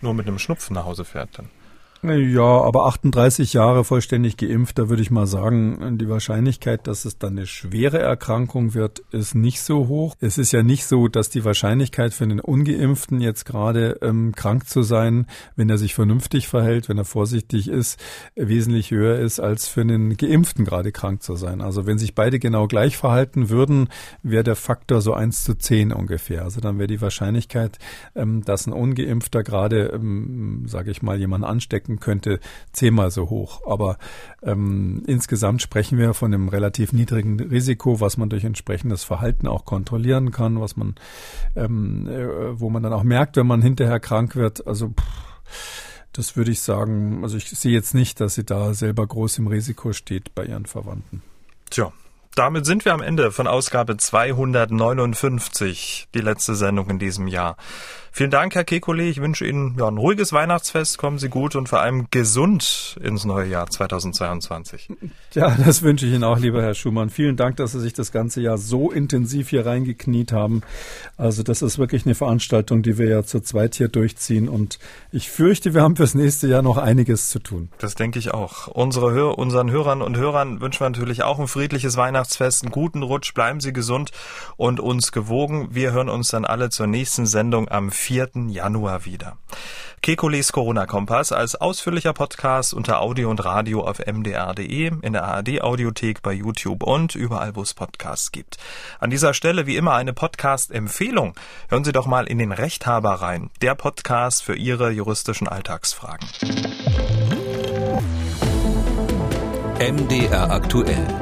[SPEAKER 2] nur mit einem Schnupfen nach Hause fährt dann.
[SPEAKER 3] Ja, aber 38 Jahre vollständig geimpft, da würde ich mal sagen, die Wahrscheinlichkeit, dass es dann eine schwere Erkrankung wird, ist nicht so hoch. Es ist ja nicht so, dass die Wahrscheinlichkeit für einen Ungeimpften jetzt gerade ähm, krank zu sein, wenn er sich vernünftig verhält, wenn er vorsichtig ist, wesentlich höher ist, als für einen Geimpften gerade krank zu sein. Also wenn sich beide genau gleich verhalten würden, wäre der Faktor so eins zu zehn ungefähr. Also dann wäre die Wahrscheinlichkeit, ähm, dass ein Ungeimpfter gerade, ähm, sage ich mal, jemanden anstecken wirken könnte, zehnmal so hoch. Aber ähm, insgesamt sprechen wir von einem relativ niedrigen Risiko, was man durch entsprechendes Verhalten auch kontrollieren kann, was man, ähm, äh, wo man dann auch merkt, wenn man hinterher krank wird. Also pff, das würde ich sagen, also ich sehe jetzt nicht, dass sie da selber groß im Risiko steht bei ihren Verwandten.
[SPEAKER 2] Tja, Damit sind wir am Ende von Ausgabe 259, die letzte Sendung in diesem Jahr. Vielen Dank, Herr Kekulé. Ich wünsche Ihnen ja, ein ruhiges Weihnachtsfest. Kommen Sie gut und vor allem gesund ins neue Jahr 2022.
[SPEAKER 3] Ja, das wünsche ich Ihnen auch, lieber Herr Schumann. Vielen Dank, dass Sie sich das ganze Jahr so intensiv hier reingekniet haben. Also das ist wirklich eine Veranstaltung, die wir ja zu zweit hier durchziehen. Und ich fürchte, wir haben fürs nächste Jahr noch einiges zu tun.
[SPEAKER 2] Das denke ich auch. Unsere unseren Hörern und Hörern wünschen wir natürlich auch ein friedliches Weihnachtsfest, einen guten Rutsch. Bleiben Sie gesund und uns gewogen. Wir hören uns dann alle zur nächsten Sendung am 4. Januar wieder. Kekules Corona-Kompass als ausführlicher Podcast unter Audio und Radio auf mdr.de, in der ARD-Audiothek bei YouTube und überall, wo es Podcasts gibt. An dieser Stelle wie immer eine Podcast-Empfehlung. Hören Sie doch mal in den Rechthaber rein, der Podcast für Ihre juristischen Alltagsfragen.
[SPEAKER 1] MDR aktuell.